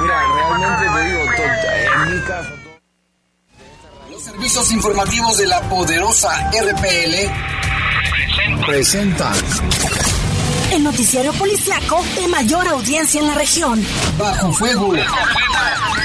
mira, realmente te digo, en mi caso... Los servicios informativos de la poderosa RPL presentan el noticiario policiaco de mayor audiencia en la región. Bajo fuego.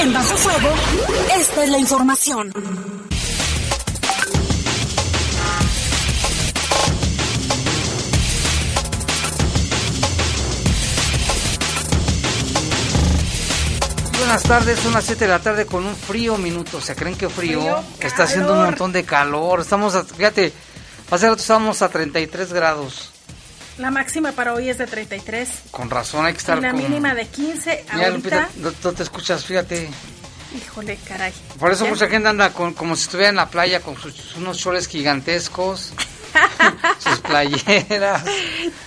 En Bajo Fuego, esta es la información. buenas tardes, son las 7 de la tarde con un frío minuto. ¿Se creen que frío? Está haciendo un montón de calor. Estamos, a, fíjate, hace rato estábamos a 33 grados. La máxima para hoy es de 33. Con razón, hay que estar y la mínima de 15. Mira, Lupita, no, te escuchas, fíjate. Híjole, caray. Por eso mucha gente anda con, como si estuviera en la playa con sus, unos chores gigantescos. sus playeras.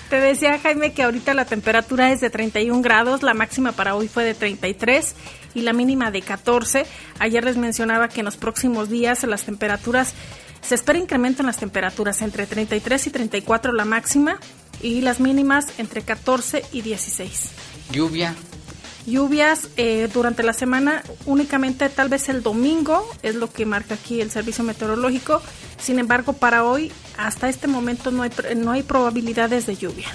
Te decía Jaime que ahorita la temperatura es de 31 grados, la máxima para hoy fue de 33 y la mínima de 14. Ayer les mencionaba que en los próximos días las temperaturas, se espera incremento en las temperaturas entre 33 y 34 la máxima y las mínimas entre 14 y 16. Lluvia. Lluvias eh, durante la semana, únicamente tal vez el domingo, es lo que marca aquí el servicio meteorológico. Sin embargo, para hoy, hasta este momento, no hay, no hay probabilidades de lluvia.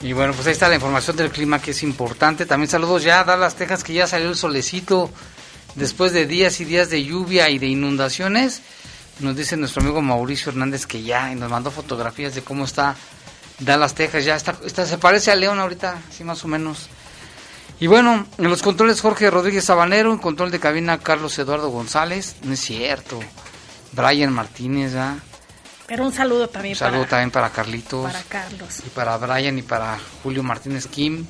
Y bueno, pues ahí está la información del clima que es importante. También saludos ya a Dallas, Texas, que ya salió el solecito después de días y días de lluvia y de inundaciones. Nos dice nuestro amigo Mauricio Hernández que ya, y nos mandó fotografías de cómo está Dallas, Texas. Ya está, está se parece a León ahorita, así más o menos. Y bueno, en los controles Jorge Rodríguez Sabanero, en control de cabina Carlos Eduardo González, no es cierto, Brian Martínez, ¿ya? Pero un saludo también un saludo también para Carlitos. Para Carlos. Y para Brian y para Julio Martínez Kim.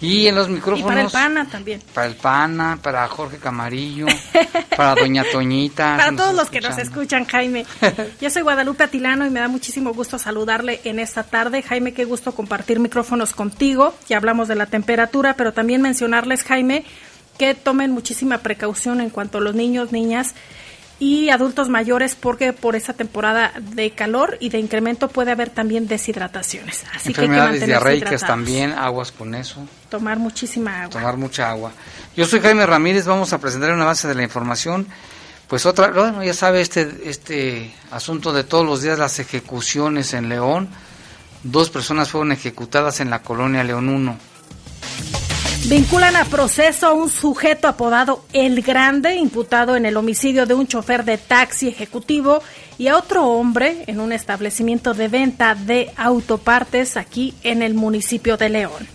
Y en los micrófonos. Y para el Pana también. Para el Pana, para Jorge Camarillo, para Doña Toñita. para todos los que nos escuchan, Jaime. Yo soy Guadalupe Atilano y me da muchísimo gusto saludarle en esta tarde. Jaime, qué gusto compartir micrófonos contigo. Ya hablamos de la temperatura, pero también mencionarles, Jaime, que tomen muchísima precaución en cuanto a los niños, niñas y adultos mayores porque por esa temporada de calor y de incremento puede haber también deshidrataciones. Así Enfermedades que diarreicas también, aguas con eso. Tomar muchísima agua. Tomar mucha agua. Yo soy Jaime Ramírez, vamos a presentar una base de la información. Pues otra, bueno, ya sabe este, este asunto de todos los días las ejecuciones en León. Dos personas fueron ejecutadas en la colonia León 1. Vinculan a proceso a un sujeto apodado El Grande, imputado en el homicidio de un chofer de taxi ejecutivo, y a otro hombre en un establecimiento de venta de autopartes aquí en el municipio de León.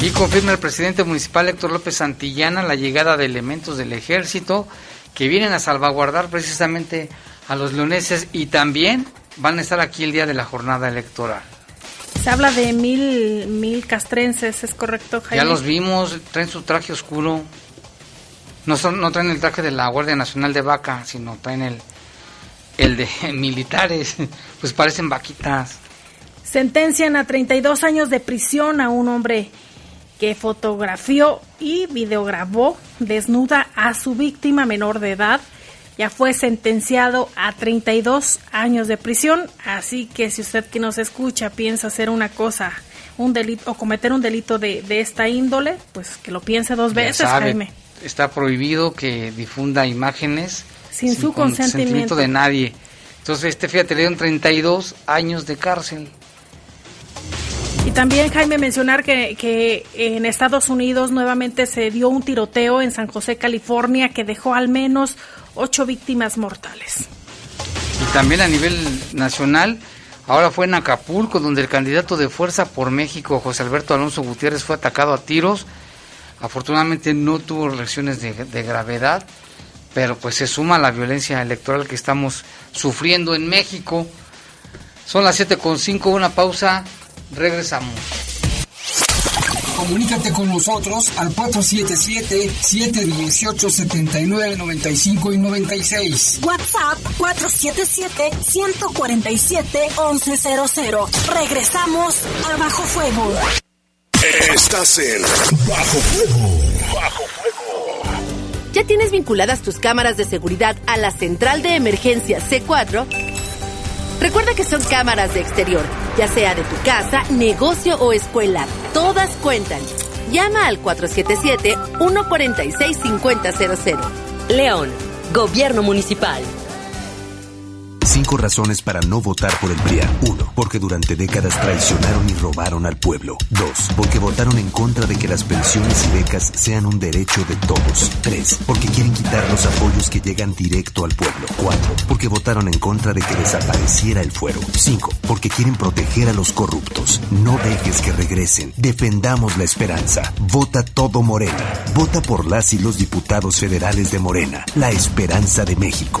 Y confirma el presidente municipal Héctor López Santillana la llegada de elementos del ejército que vienen a salvaguardar precisamente a los leoneses y también van a estar aquí el día de la jornada electoral. Se habla de mil, mil castrenses, ¿es correcto, Jaime? Ya los vimos, traen su traje oscuro. No, son, no traen el traje de la Guardia Nacional de Vaca, sino traen el, el de militares. Pues parecen vaquitas. Sentencian a 32 años de prisión a un hombre que fotografió y videograbó desnuda a su víctima menor de edad ya fue sentenciado a 32 años de prisión, así que si usted que nos escucha piensa hacer una cosa, un delito o cometer un delito de, esta índole, pues que lo piense dos veces, Jaime. Está prohibido que difunda imágenes sin, su consentimiento. de nadie. Entonces, este fíjate, le dieron 32 años de cárcel. Y también, Jaime, mencionar que, que, en Estados Unidos nuevamente se dio un tiroteo en San José, California, que dejó al menos ocho víctimas mortales. Y también a nivel nacional, ahora fue en Acapulco, donde el candidato de Fuerza por México, José Alberto Alonso Gutiérrez, fue atacado a tiros. Afortunadamente no tuvo lesiones de, gravedad, pero pues se suma la violencia electoral que estamos sufriendo en México. Son las 7.5, una pausa, regresamos. Comunícate con nosotros al 477-718-7995 y 96. WhatsApp 477-147-1100. Regresamos a Bajo Fuego. Estás en Bajo Fuego. Bajo Fuego. ¿Ya tienes vinculadas tus cámaras de seguridad a la central de emergencia C4? Recuerda que son cámaras de exterior, ya sea de tu casa, negocio o escuela. Todas cuentan. Llama al 477-146-5000. León, Gobierno Municipal. Cinco razones para no votar por el PRIAN. Uno, porque durante décadas traicionaron y robaron al pueblo. Dos, porque votaron en contra de que las pensiones y becas sean un derecho de todos. Tres, porque quieren quitar los apoyos que llegan directo al pueblo. Cuatro, porque votaron en contra de que desapareciera el fuero. Cinco, porque quieren proteger a los corruptos. No dejes que regresen. Defendamos la esperanza. Vota todo Morena. Vota por las y los diputados federales de Morena. La esperanza de México.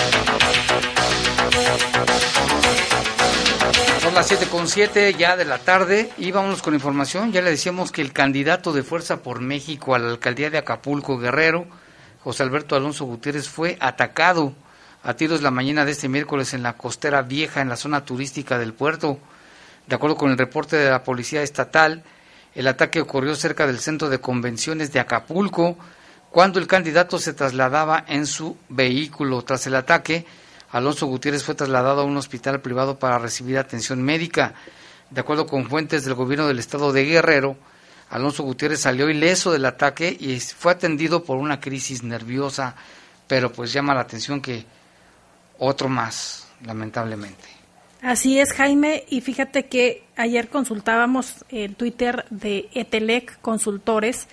Son las 7 con 7 ya de la tarde y vámonos con información. Ya le decíamos que el candidato de Fuerza por México a la alcaldía de Acapulco, Guerrero, José Alberto Alonso Gutiérrez, fue atacado a tiros la mañana de este miércoles en la costera vieja, en la zona turística del puerto. De acuerdo con el reporte de la Policía Estatal, el ataque ocurrió cerca del centro de convenciones de Acapulco cuando el candidato se trasladaba en su vehículo. Tras el ataque, Alonso Gutiérrez fue trasladado a un hospital privado para recibir atención médica. De acuerdo con fuentes del gobierno del estado de Guerrero, Alonso Gutiérrez salió ileso del ataque y fue atendido por una crisis nerviosa, pero pues llama la atención que otro más, lamentablemente. Así es, Jaime, y fíjate que ayer consultábamos el Twitter de Etelec Consultores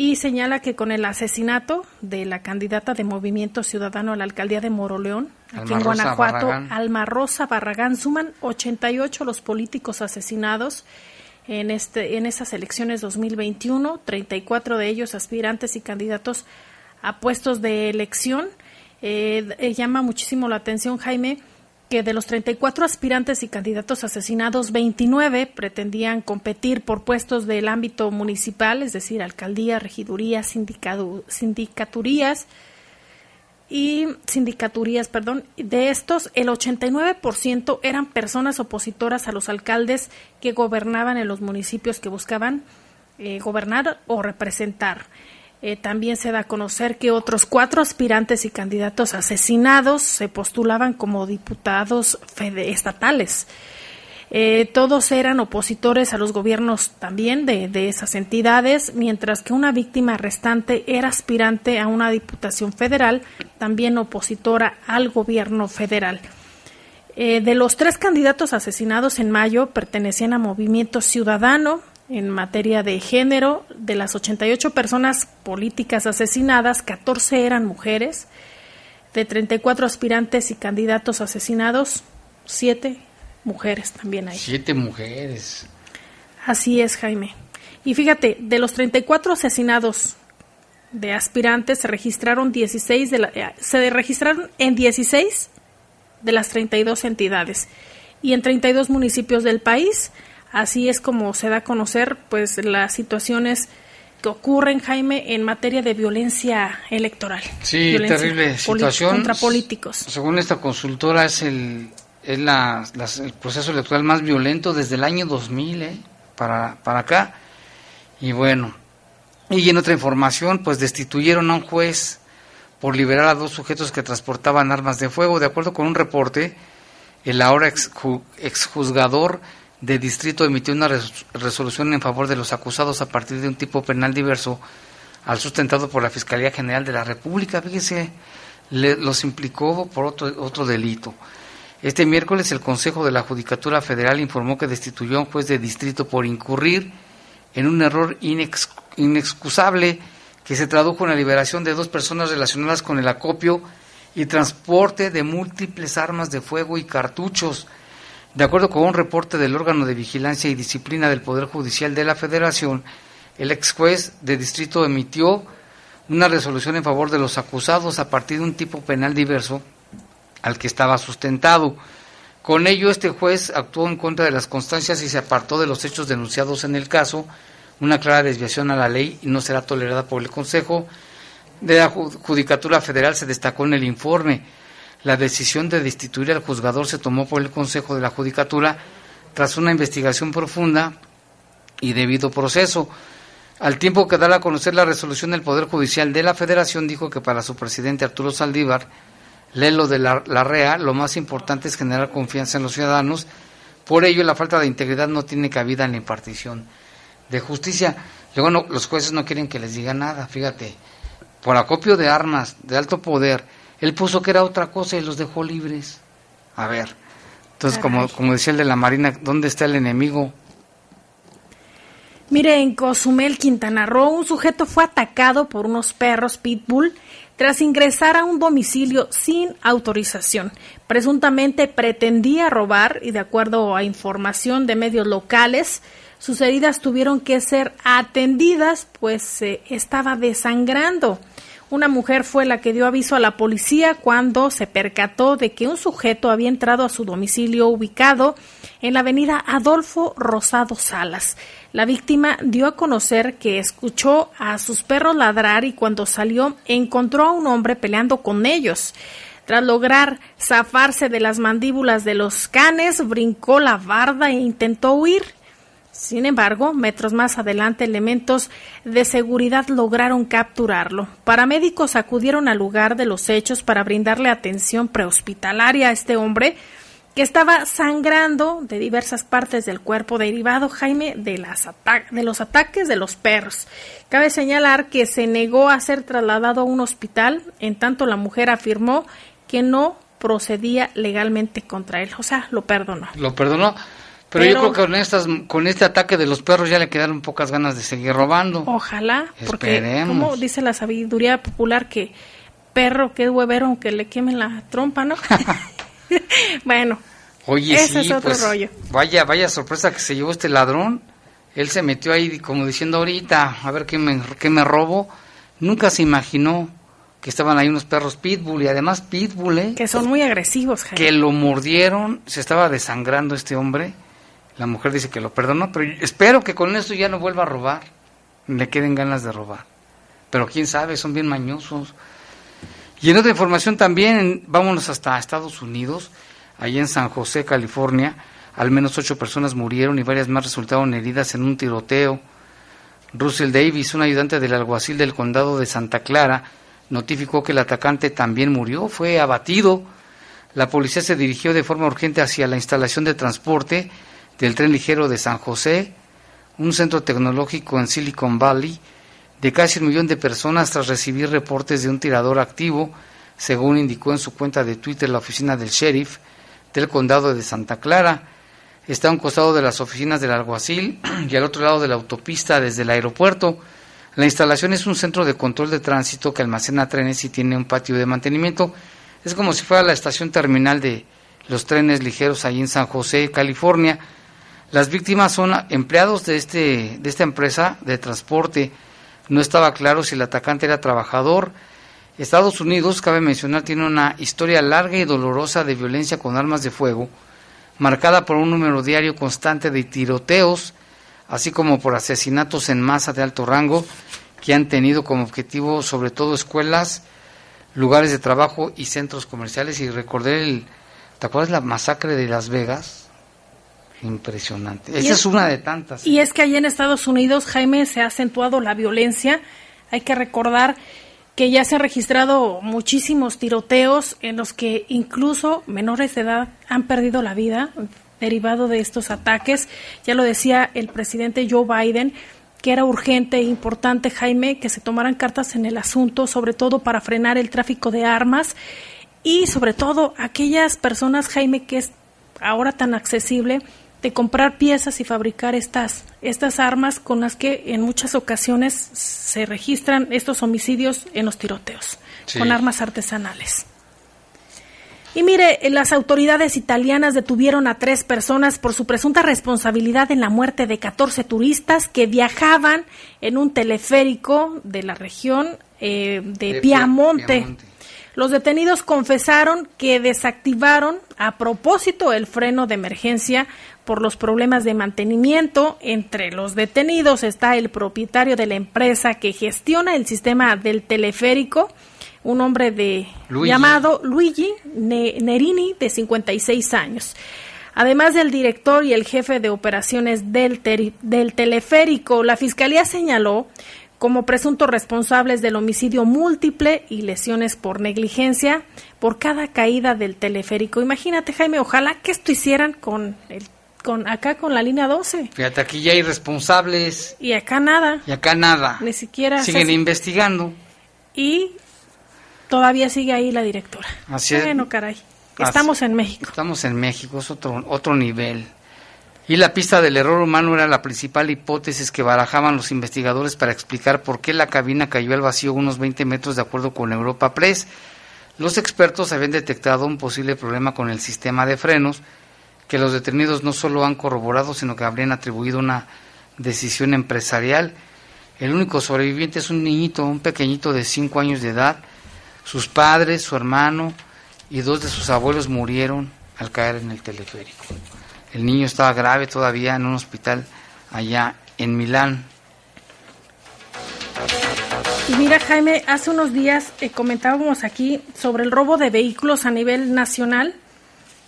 y señala que con el asesinato de la candidata de Movimiento Ciudadano a la alcaldía de Moroleón, aquí Alma en Rosa Guanajuato, Barragán. Alma Rosa Barragán, suman 88 los políticos asesinados en, este, en esas elecciones 2021, 34 de ellos aspirantes y candidatos a puestos de elección. Eh, eh, llama muchísimo la atención, Jaime, que de los 34 aspirantes y candidatos asesinados, 29 pretendían competir por puestos del ámbito municipal, es decir, alcaldía, sindicadu- sindicaturías y sindicaturías, perdón. De estos, el 89% eran personas opositoras a los alcaldes que gobernaban en los municipios que buscaban eh, gobernar o representar. Eh, también se da a conocer que otros cuatro aspirantes y candidatos asesinados se postulaban como diputados estatales. Eh, todos eran opositores a los gobiernos también de, de esas entidades, mientras que una víctima restante era aspirante a una diputación federal, también opositora al gobierno federal. Eh, de los tres candidatos asesinados en mayo pertenecían a Movimiento Ciudadano en materia de género. De las 88 personas políticas asesinadas, 14 eran mujeres. De 34 aspirantes y candidatos asesinados, 7 mujeres también hay. Siete mujeres. Así es, Jaime. Y fíjate, de los 34 asesinados de aspirantes se registraron 16 de la- eh, se registraron en 16 de las 32 entidades y en 32 municipios del país. Así es como se da a conocer pues las situaciones que ocurren, Jaime, en materia de violencia electoral. Sí, Violencia terrible situación. Contra políticos. Según esta consultora, es el es la, las- el proceso electoral más violento desde el año 2000, ¿eh? para, para acá. Y bueno, y en otra información, pues destituyeron a un juez por liberar a dos sujetos que transportaban armas de fuego. De acuerdo con un reporte, el ahora exjuzgador de distrito emitió una resolución en favor de los acusados a partir de un tipo penal diverso al sustentado por la Fiscalía General de la República. Fíjese, los implicó por otro, otro delito. Este miércoles el Consejo de la Judicatura Federal informó que destituyó a un juez de distrito por incurrir en un error inexcusable que se tradujo en la liberación de dos personas relacionadas con el acopio y transporte de múltiples armas de fuego y cartuchos. De acuerdo con un reporte del órgano de vigilancia y disciplina del Poder Judicial de la Federación, el ex juez de distrito emitió una resolución en favor de los acusados a partir de un tipo penal diverso al que estaba sustentado. Con ello, este juez actuó en contra de las constancias y se apartó de los hechos denunciados en el caso, una clara desviación a la ley y no será tolerada por el Consejo. De la Judicatura Federal se destacó en el informe. La decisión de destituir al juzgador se tomó por el Consejo de la Judicatura tras una investigación profunda y debido proceso. Al tiempo que da a conocer la resolución del Poder Judicial de la Federación, dijo que para su presidente Arturo Saldívar, Lelo de la, la REA, lo más importante es generar confianza en los ciudadanos. Por ello, la falta de integridad no tiene cabida en la impartición de justicia. Los jueces no quieren que les diga nada, fíjate. Por acopio de armas de alto poder, él puso que era otra cosa y los dejó libres. A ver. Entonces, como, como decía el de la Marina, ¿dónde está el enemigo? Mire, en Cozumel, Quintana Roo, un sujeto fue atacado por unos perros pitbull tras ingresar a un domicilio sin autorización. Presuntamente pretendía robar y de acuerdo a información de medios locales, sus heridas tuvieron que ser atendidas pues se estaba desangrando. Una mujer fue la que dio aviso a la policía cuando se percató de que un sujeto había entrado a su domicilio ubicado en la avenida Adolfo Rosado Salas. La víctima dio a conocer que escuchó a sus perros ladrar y cuando salió encontró a un hombre peleando con ellos. Tras lograr zafarse de las mandíbulas de los canes, brincó la barda e intentó huir. Sin embargo, metros más adelante, elementos de seguridad lograron capturarlo. Paramédicos acudieron al lugar de los hechos para brindarle atención prehospitalaria a este hombre que estaba sangrando de diversas partes del cuerpo derivado, Jaime, de, las de los ataques de los perros. Cabe señalar que se negó a ser trasladado a un hospital, en tanto la mujer afirmó que no procedía legalmente contra él, o sea, lo perdonó. Lo perdonó. Pero, yo creo que con, estas, con este ataque de los perros ya le quedaron pocas ganas de seguir robando. Ojalá, porque como dice la sabiduría popular que perro que es huevero aunque le quemen la trompa, ¿no? bueno, Oye, ese es otro pues, rollo. Vaya, vaya sorpresa que se llevó este ladrón. Él se metió ahí como diciendo ahorita, a ver qué me, qué me robo. Nunca se imaginó que estaban ahí unos perros pitbull y además pitbull, ¿eh? Que son muy agresivos, Que lo mordieron, se estaba desangrando este hombre la mujer dice que lo perdonó, pero espero que con esto ya no vuelva a robar. Le queden ganas de robar. Pero quién sabe, son bien mañosos. Y en otra información también, vámonos hasta Estados Unidos, allí en San José, California, al menos ocho personas murieron y varias más resultaron heridas en un tiroteo. Russell Davis, un ayudante del alguacil del condado de Santa Clara, notificó que el atacante también murió, fue abatido. La policía se dirigió de forma urgente hacia la instalación de transporte del tren ligero de San José, un centro tecnológico en Silicon Valley, de casi un millón de personas tras recibir reportes de un tirador activo, según indicó en su cuenta de Twitter la oficina del sheriff del condado de Santa Clara. Está a un costado de las oficinas del alguacil y al otro lado de la autopista desde el aeropuerto. La instalación es un centro de control de tránsito que almacena trenes y tiene un patio de mantenimiento. Es como si fuera la estación terminal de los trenes ligeros ahí en San José, California. Las víctimas son empleados de, este, de esta empresa de transporte. No estaba claro si el atacante era trabajador. Estados Unidos, cabe mencionar, tiene una historia larga y dolorosa de violencia con armas de fuego, marcada por un número diario constante de tiroteos, así como por asesinatos en masa de alto rango, que han tenido como objetivo sobre todo escuelas, lugares de trabajo y centros comerciales. Y recordé el, ¿te acuerdas la masacre de Las Vegas? Impresionante. Esa es, una de tantas. Y es que allí en Estados Unidos, Jaime, se ha acentuado la violencia. Hay que recordar que ya se han registrado muchísimos tiroteos en los que incluso menores de edad han perdido la vida derivado de estos ataques. Ya lo decía el presidente Joe Biden, que era urgente e importante, Jaime, que se tomaran cartas en el asunto, sobre todo para frenar el tráfico de armas y sobre todo aquellas personas, Jaime, que es ahora tan accesible de comprar piezas y fabricar estas, estas armas con las que en muchas ocasiones se registran estos homicidios en los tiroteos, Sí. con armas artesanales. Y mire, las autoridades italianas detuvieron a tres personas por su presunta responsabilidad en la muerte de 14 turistas que viajaban en un teleférico de la región eh, de, De Piamonte. Piamonte. Los detenidos confesaron que desactivaron a propósito el freno de emergencia por los problemas de mantenimiento. Entre los detenidos está el propietario de la empresa que gestiona el sistema del teleférico, un hombre de Luigi. llamado Luigi Ne- Nerini de 56 años. Además del director y el jefe de operaciones del, del teleférico, la fiscalía señaló como presuntos responsables del homicidio múltiple y lesiones por negligencia por cada caída del teleférico. Imagínate, Jaime, ojalá que esto hicieran con el con acá con la línea 12 Fíjate, aquí ya hay responsables y acá nada, y acá nada. ni siquiera Siguen investigando. y todavía sigue ahí la directora. Así es. Bueno, caray. Así- Estamos en México. Estamos en México, es otro, otro nivel. Y la pista del error humano era la principal hipótesis que barajaban los investigadores para explicar por qué la cabina cayó al vacío unos 20 metros de acuerdo con Europa Press. Los expertos habían detectado un posible problema con el sistema de frenos que los detenidos no solo han corroborado, sino que habrían atribuido una decisión empresarial. El único sobreviviente es un niñito, un pequeñito de 5 años de edad. Sus padres, su hermano y dos de sus abuelos murieron al caer en el teleférico. El niño estaba grave todavía en un hospital allá en Milán. Y mira, Jaime, hace unos días eh, comentábamos aquí sobre el robo de vehículos a nivel nacional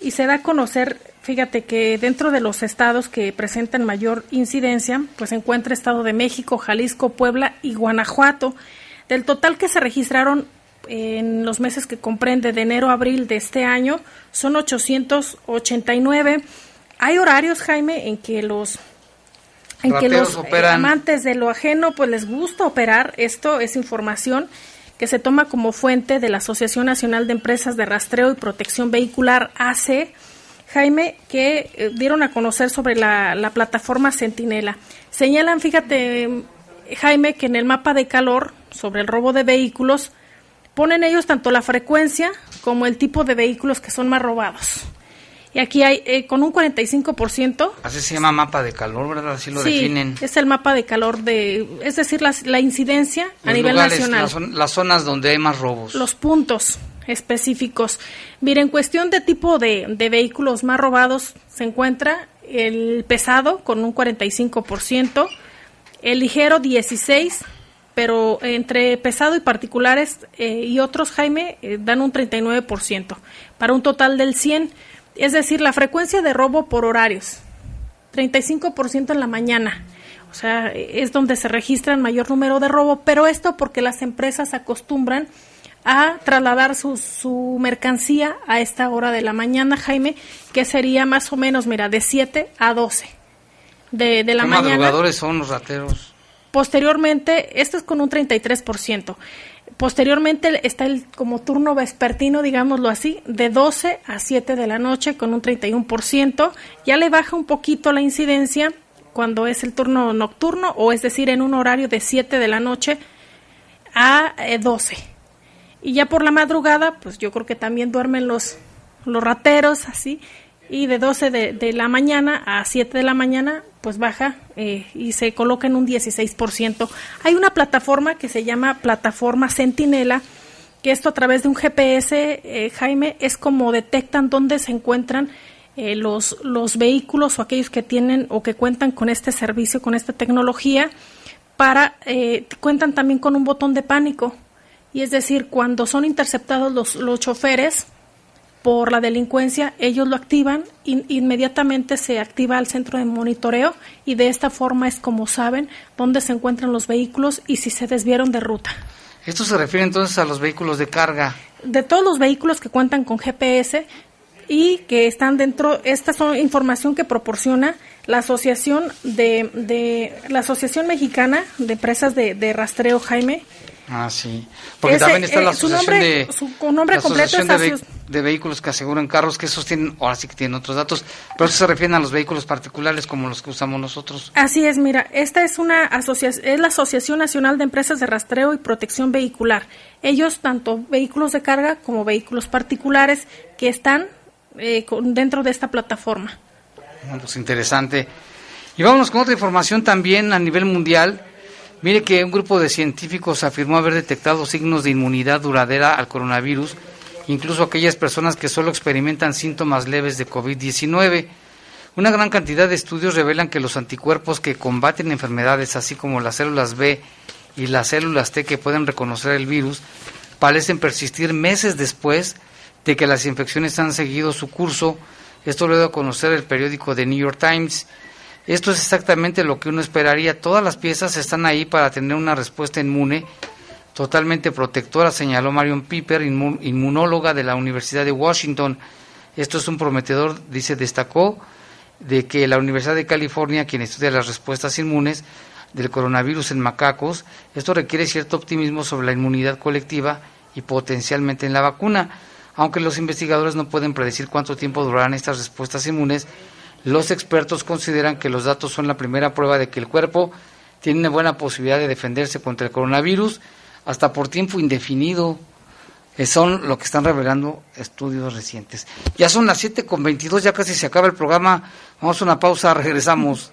y se da a conocer, fíjate que dentro de los estados que presentan mayor incidencia, pues se encuentra Estado de México, Jalisco, Puebla y Guanajuato. Del total que se registraron en los meses que comprende de enero a abril de este año, son 889. Hay horarios, Jaime, en que los en que los eh, operan. amantes de lo ajeno pues les gusta operar. Esto es información que se toma como fuente de la Asociación Nacional de Empresas de Rastreo y Protección Vehicular AC, Jaime, que eh, dieron a conocer sobre la, la plataforma Centinela. Señalan, fíjate, Jaime, que en el mapa de calor sobre el robo de vehículos ponen ellos tanto la frecuencia como el tipo de vehículos que son más robados. Y aquí hay eh, con un 45%. Así se llama mapa de calor, ¿verdad? Así lo sí, definen. es el mapa de calor de, es decir, la, incidencia a nivel lugares, nacional. Las zonas donde hay más robos. Los puntos específicos. Mira, en cuestión de tipo de, de vehículos más robados se encuentra el pesado con un 45%, el ligero 16%, pero entre pesado y particulares eh, y otros, Jaime, eh, dan un 39%, para un total del 100%. Es decir, la frecuencia de robo por horarios, 35% en la mañana. O sea, es donde se registra el mayor número de robo, pero esto porque las empresas acostumbran a trasladar su, su mercancía a esta hora de la mañana, Jaime, que sería más o menos, mira, de 7 a 12 de, de la ¿Qué mañana. madrugadores son los rateros? Posteriormente, esto es con un 33%. Posteriormente está el como turno vespertino, digámoslo así, de 12 a 7 de la noche con un 31%. Ya le baja un poquito la incidencia cuando es el turno nocturno o es decir, en un horario de 7 de la noche a eh, 12. Y ya por la madrugada, pues yo creo que también duermen los, los rateros así. Y de 12 de, la mañana a 7 de la mañana, pues baja eh, y se coloca en un 16%. Hay una plataforma que se llama Plataforma Centinela, que esto a través de un GPS, eh, Jaime, es como detectan dónde se encuentran eh, los, los vehículos o aquellos que tienen o que cuentan con este servicio, con esta tecnología, para eh, cuentan también con un botón de pánico. Y es decir, cuando son interceptados los, los choferes por la delincuencia, ellos lo activan, in- inmediatamente se activa el centro de monitoreo y de esta forma es como saben dónde se encuentran los vehículos y si se desviaron de ruta. Esto se refiere entonces a los vehículos de carga. De todos los vehículos que cuentan con GPS y que están dentro, esta son información que proporciona la asociación de, de la asociación mexicana de empresas de, de rastreo Jaime Ah, sí. Porque también está la eh, asociación nombre- de su nombre completo es de, vehículos que aseguran carros, que esos tienen, ahora sí que tienen otros datos, pero eso se refieren a los vehículos particulares como los que usamos nosotros. Así es, mira, esta es una asociación, es la Asociación Nacional de Empresas de Rastreo y Protección Vehicular. Ellos, tanto vehículos de carga como vehículos particulares, que están eh, con- dentro de esta plataforma. Bueno, pues interesante. Y vámonos con otra información también a nivel mundial. Mire que un grupo de científicos afirmó haber detectado signos de inmunidad duradera al coronavirus, incluso aquellas personas que solo experimentan síntomas leves de COVID-19. Una gran cantidad de estudios revelan que los anticuerpos que combaten enfermedades, así como las células B y las células T que pueden reconocer el virus, parecen persistir meses después de que las infecciones han seguido su curso. Esto lo dio a conocer el periódico The New York Times. Esto es exactamente lo que uno esperaría. Todas las piezas están ahí para tener una respuesta inmune totalmente protectora, señaló Marion Piper, inmu- inmunóloga de la Universidad de Washington. Esto es un prometedor, dice, destacó de que la Universidad de California, quien estudia las respuestas inmunes del coronavirus en macacos, esto requiere cierto optimismo sobre la inmunidad colectiva y potencialmente en la vacuna. Aunque los investigadores no pueden predecir cuánto tiempo durarán estas respuestas inmunes, los expertos consideran que los datos son la primera prueba de que el cuerpo tiene buena posibilidad de defenderse contra el coronavirus hasta por tiempo indefinido. Eh, Son lo que están revelando estudios recientes. Ya son las 7 con 22, ya casi se acaba el programa. Vamos a una pausa, regresamos.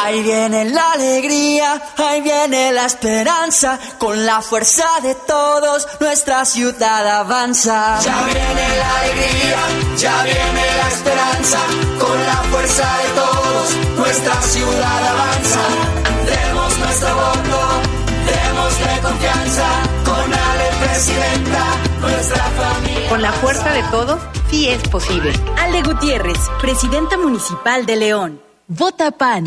Ahí viene la alegría, ahí viene la esperanza, con la fuerza de todos nuestra ciudad avanza. Ya viene la alegría, ya viene la esperanza, con la fuerza de todos nuestra ciudad avanza. Demos nuestro voto, démosle confianza, con Ale Presidenta, nuestra familia. Con la fuerza de todos, sí es posible. Ale Gutiérrez, presidenta municipal de León. Vota PAN.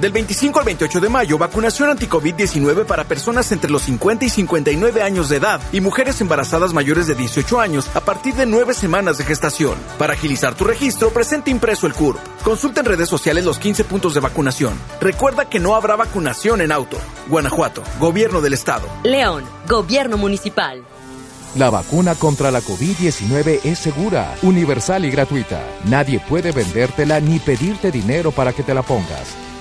Del 25 al 28 de mayo, vacunación anti-COVID-19 para personas entre los 50 y 59 años de edad y mujeres embarazadas mayores de 18 años a partir de 9 semanas de gestación. Para agilizar tu registro, presente impreso el CURP. Consulta en redes sociales los 15 puntos de vacunación. Recuerda que no habrá vacunación en auto. Guanajuato, Gobierno del Estado. León, Gobierno Municipal. La vacuna contra la COVID-19 es segura, universal y gratuita. Nadie puede vendértela ni pedirte dinero para que te la pongas.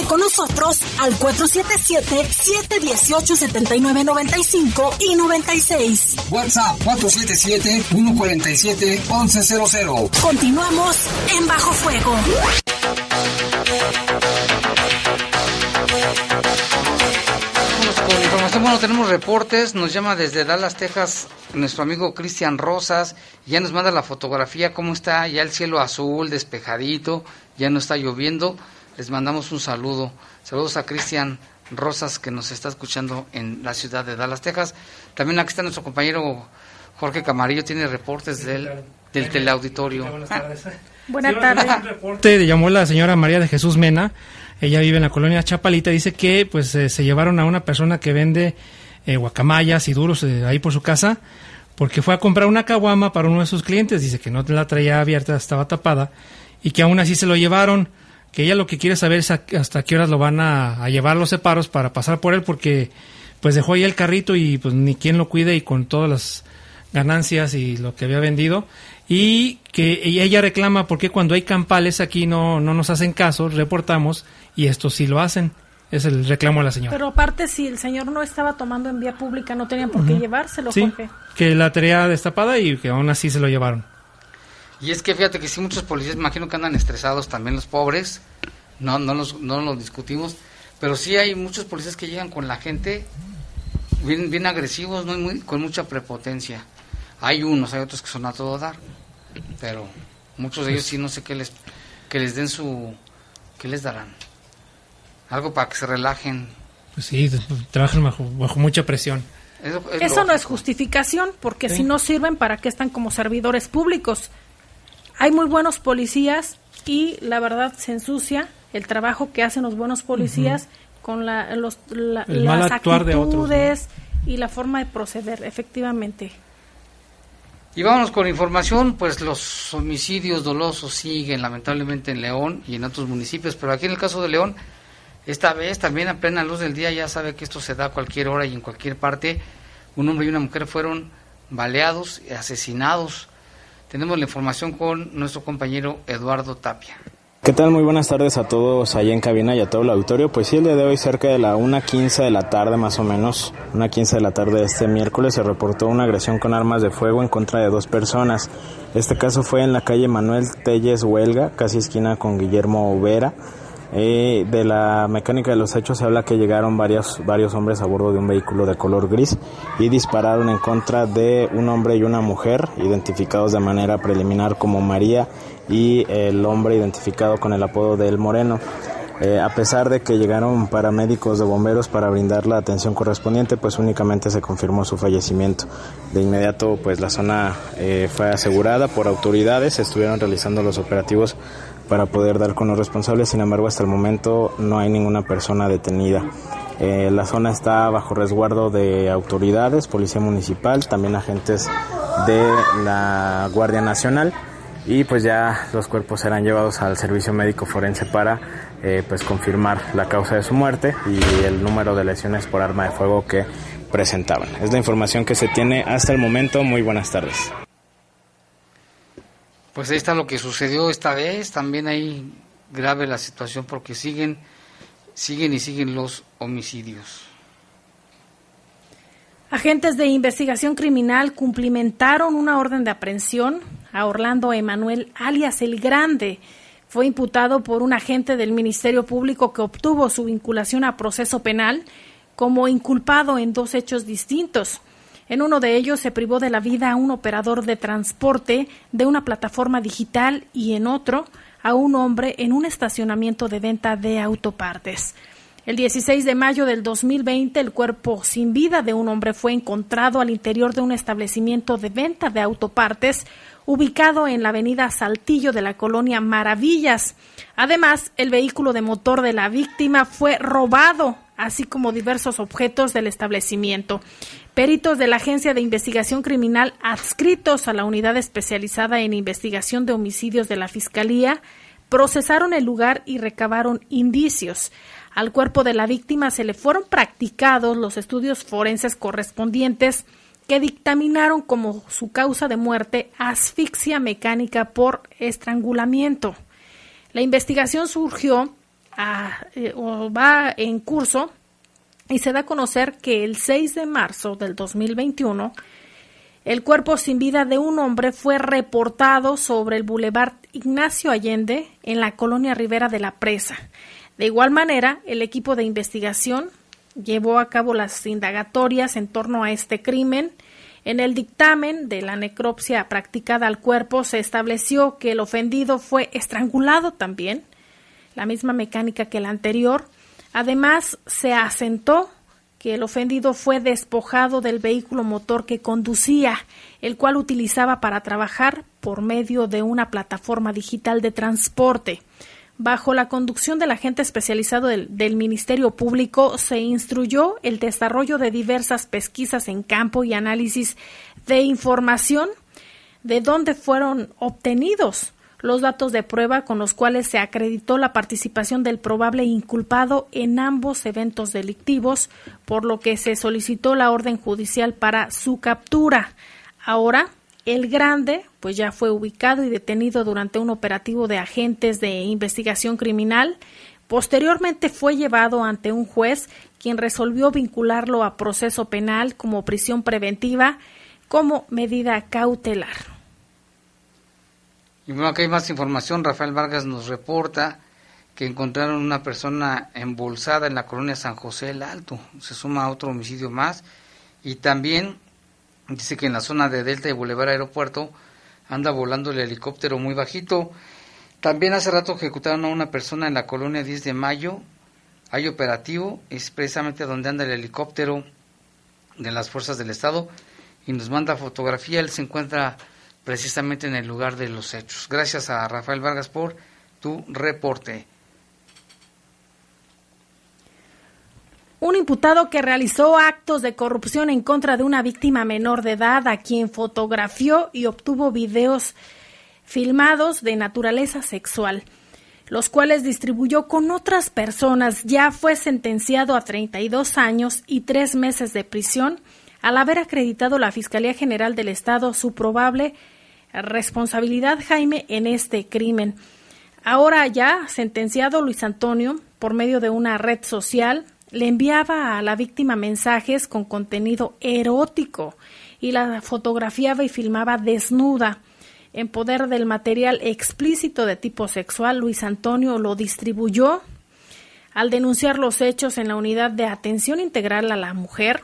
Comunícate con nosotros al 477-718-7995 y 96. WhatsApp 477-147-1100. Continuamos en Bajo Fuego. Con información, bueno, tenemos reportes, nos llama desde Dallas, Texas, nuestro amigo Cristian Rosas, ya nos manda la fotografía, cómo está ya el cielo azul, despejadito, ya no está lloviendo, les mandamos un saludo, saludos a Cristian Rosas que nos está escuchando en la ciudad de Dallas, Texas, también aquí está nuestro compañero Jorge Camarillo tiene reportes del, del teleauditorio. Buenas tardes. Buenas tardes. Te llamó la señora María de Jesús Mena. Ella vive en la colonia Chapalita. Dice que pues eh, se llevaron a una persona que vende eh, guacamayas y duros eh, ahí por su casa porque fue a comprar una caguama para uno de sus clientes. Dice que no la traía abierta, estaba tapada y que aún así se lo llevaron. Que ella lo que quiere saber es a- hasta qué horas lo van a, a llevar los separos para pasar por él porque pues dejó ahí el carrito y pues ni quien lo cuide y con todas las ganancias y lo que había vendido y que ella reclama porque cuando hay campales aquí no, no nos hacen caso, reportamos y esto sí lo hacen. Es el reclamo de la señora. Pero aparte, si el señor no estaba tomando en vía pública, no tenían por qué Ujú. llevárselo, Sí, Jorge. que la tenía destapada y que aún así se lo llevaron. Y es que fíjate que sí, muchos policías, imagino que andan estresados también los pobres, no, no, los, no los discutimos, pero sí hay muchos policías que llegan con la gente bien, bien agresivos, ¿no? Y muy, con mucha prepotencia. Hay unos, hay otros que son a todo dar, pero muchos de ellos sí no sé qué les, que les den su, ¿qué les darán? Algo para que se relajen. Pues sí, trabajan bajo, bajo mucha presión. Eso, es Eso no es justificación, porque Sí. si no sirven, ¿para qué están como servidores públicos? Hay muy buenos policías y la verdad se ensucia el trabajo que hacen los buenos policías con la, los, la- las actuar de otros, ¿no? actitudes y la forma de proceder, efectivamente. Y vámonos con información, pues los homicidios dolosos siguen lamentablemente en León y en otros municipios, pero aquí en el caso de León, esta vez también a plena luz del día ya sabe que esto se da a cualquier hora y en cualquier parte. Un hombre y una mujer fueron baleados y asesinados. Tenemos la información con nuestro compañero Eduardo Tapia. ¿Qué tal? Muy buenas tardes a todos allá en cabina y a todo el auditorio. Pues sí, el día de hoy, cerca de la 1.15 de la tarde más o menos, 1.15 de la tarde de este miércoles, se reportó una agresión con armas de fuego en contra de dos personas. Este caso fue en la calle Manuel Telles Huelga, casi esquina con Guillermo Vera. Eh, de la mecánica de los hechos se habla que llegaron varios, varios hombres a bordo de un vehículo de color gris y dispararon en contra de un hombre y una mujer, identificados de manera preliminar como María y el hombre identificado con el apodo de El Moreno. Eh, a pesar de que llegaron paramédicos de bomberos para brindar la atención correspondiente, pues únicamente se confirmó su fallecimiento. De inmediato, pues la zona eh, fue asegurada por autoridades, estuvieron realizando los operativos para poder dar con los responsables, sin embargo, hasta el momento no hay ninguna persona detenida. Eh, la zona está bajo resguardo de autoridades, policía municipal, también agentes de la Guardia Nacional y pues ya los cuerpos serán llevados al servicio médico forense para eh, pues confirmar la causa de su muerte y el número de lesiones por arma de fuego que presentaban. Es la información que se tiene hasta el momento. Muy buenas tardes. Pues ahí está lo que sucedió esta vez, también ahí grave la situación porque siguen, siguen y siguen los homicidios. Agentes de investigación criminal cumplimentaron una orden de aprehensión a Orlando Emanuel, alias El Grande. Fue imputado por un agente del Ministerio Público que obtuvo su vinculación a proceso penal como inculpado en dos hechos distintos. En uno de ellos se privó de la vida a un operador de transporte de una plataforma digital y en otro a un hombre en un estacionamiento de venta de autopartes. El 16 de mayo del 2020, el cuerpo sin vida de un hombre fue encontrado al interior de un establecimiento de venta de autopartes ubicado en la avenida Saltillo de la colonia Maravillas. Además, el vehículo de motor de la víctima fue robado, así como diversos objetos del establecimiento. Peritos de la Agencia de Investigación Criminal adscritos a la Unidad Especializada en Investigación de Homicidios de la Fiscalía procesaron el lugar y recabaron indicios. Al cuerpo de la víctima se le fueron practicados los estudios forenses correspondientes que dictaminaron como su causa de muerte asfixia mecánica por estrangulamiento. La investigación surgió eh, va en curso y se da a conocer que el 6 de marzo del 2021 el cuerpo sin vida de un hombre fue reportado sobre el Boulevard Ignacio Allende en la colonia Rivera de la Presa. De igual manera, el equipo de investigación llevó a cabo las indagatorias en torno a este crimen. En el dictamen de la necropsia practicada al cuerpo se estableció que el ofendido fue estrangulado también, la misma mecánica que el anterior. Además, se asentó que el ofendido fue despojado del vehículo motor que conducía, el cual utilizaba para trabajar por medio de una plataforma digital de transporte. Bajo la conducción del agente especializado del, del, Ministerio Público, se instruyó el desarrollo de diversas pesquisas en campo y análisis de información de dónde fueron obtenidos los datos de prueba con los cuales se acreditó la participación del probable inculpado en ambos eventos delictivos, por lo que se solicitó la orden judicial para su captura. Ahora, el grande, pues ya fue ubicado y detenido durante un operativo de agentes de investigación criminal. Posteriormente fue llevado ante un juez, quien resolvió vincularlo a proceso penal como prisión preventiva como medida cautelar. Y bueno, aquí hay más información. Rafael Vargas nos reporta que encontraron una persona embolsada en la colonia San José el Alto. Se suma a otro homicidio más. Y también dice que en la zona de Delta y Boulevard Aeropuerto anda volando el helicóptero muy bajito. También hace rato ejecutaron a una persona en la colonia 10 de mayo. Hay operativo, es precisamente donde anda el helicóptero de las fuerzas del Estado y nos manda fotografía. Él se encuentra precisamente en el lugar de los hechos. Gracias a Rafael Vargas por tu reporte. Un imputado que realizó actos de corrupción en contra de una víctima menor de edad a quien fotografió y obtuvo videos filmados de naturaleza sexual, los cuales distribuyó con otras personas, ya fue sentenciado a 32 años y tres meses de prisión al haber acreditado la Fiscalía General del Estado su probable responsabilidad, Jaime, en este crimen. Ahora ya sentenciado Luis Antonio, por medio de una red social, le enviaba a la víctima mensajes con contenido erótico y la fotografiaba y filmaba desnuda. En poder del material explícito de tipo sexual, Luis Antonio lo distribuyó. Al denunciar los hechos en la unidad de atención integral a la mujer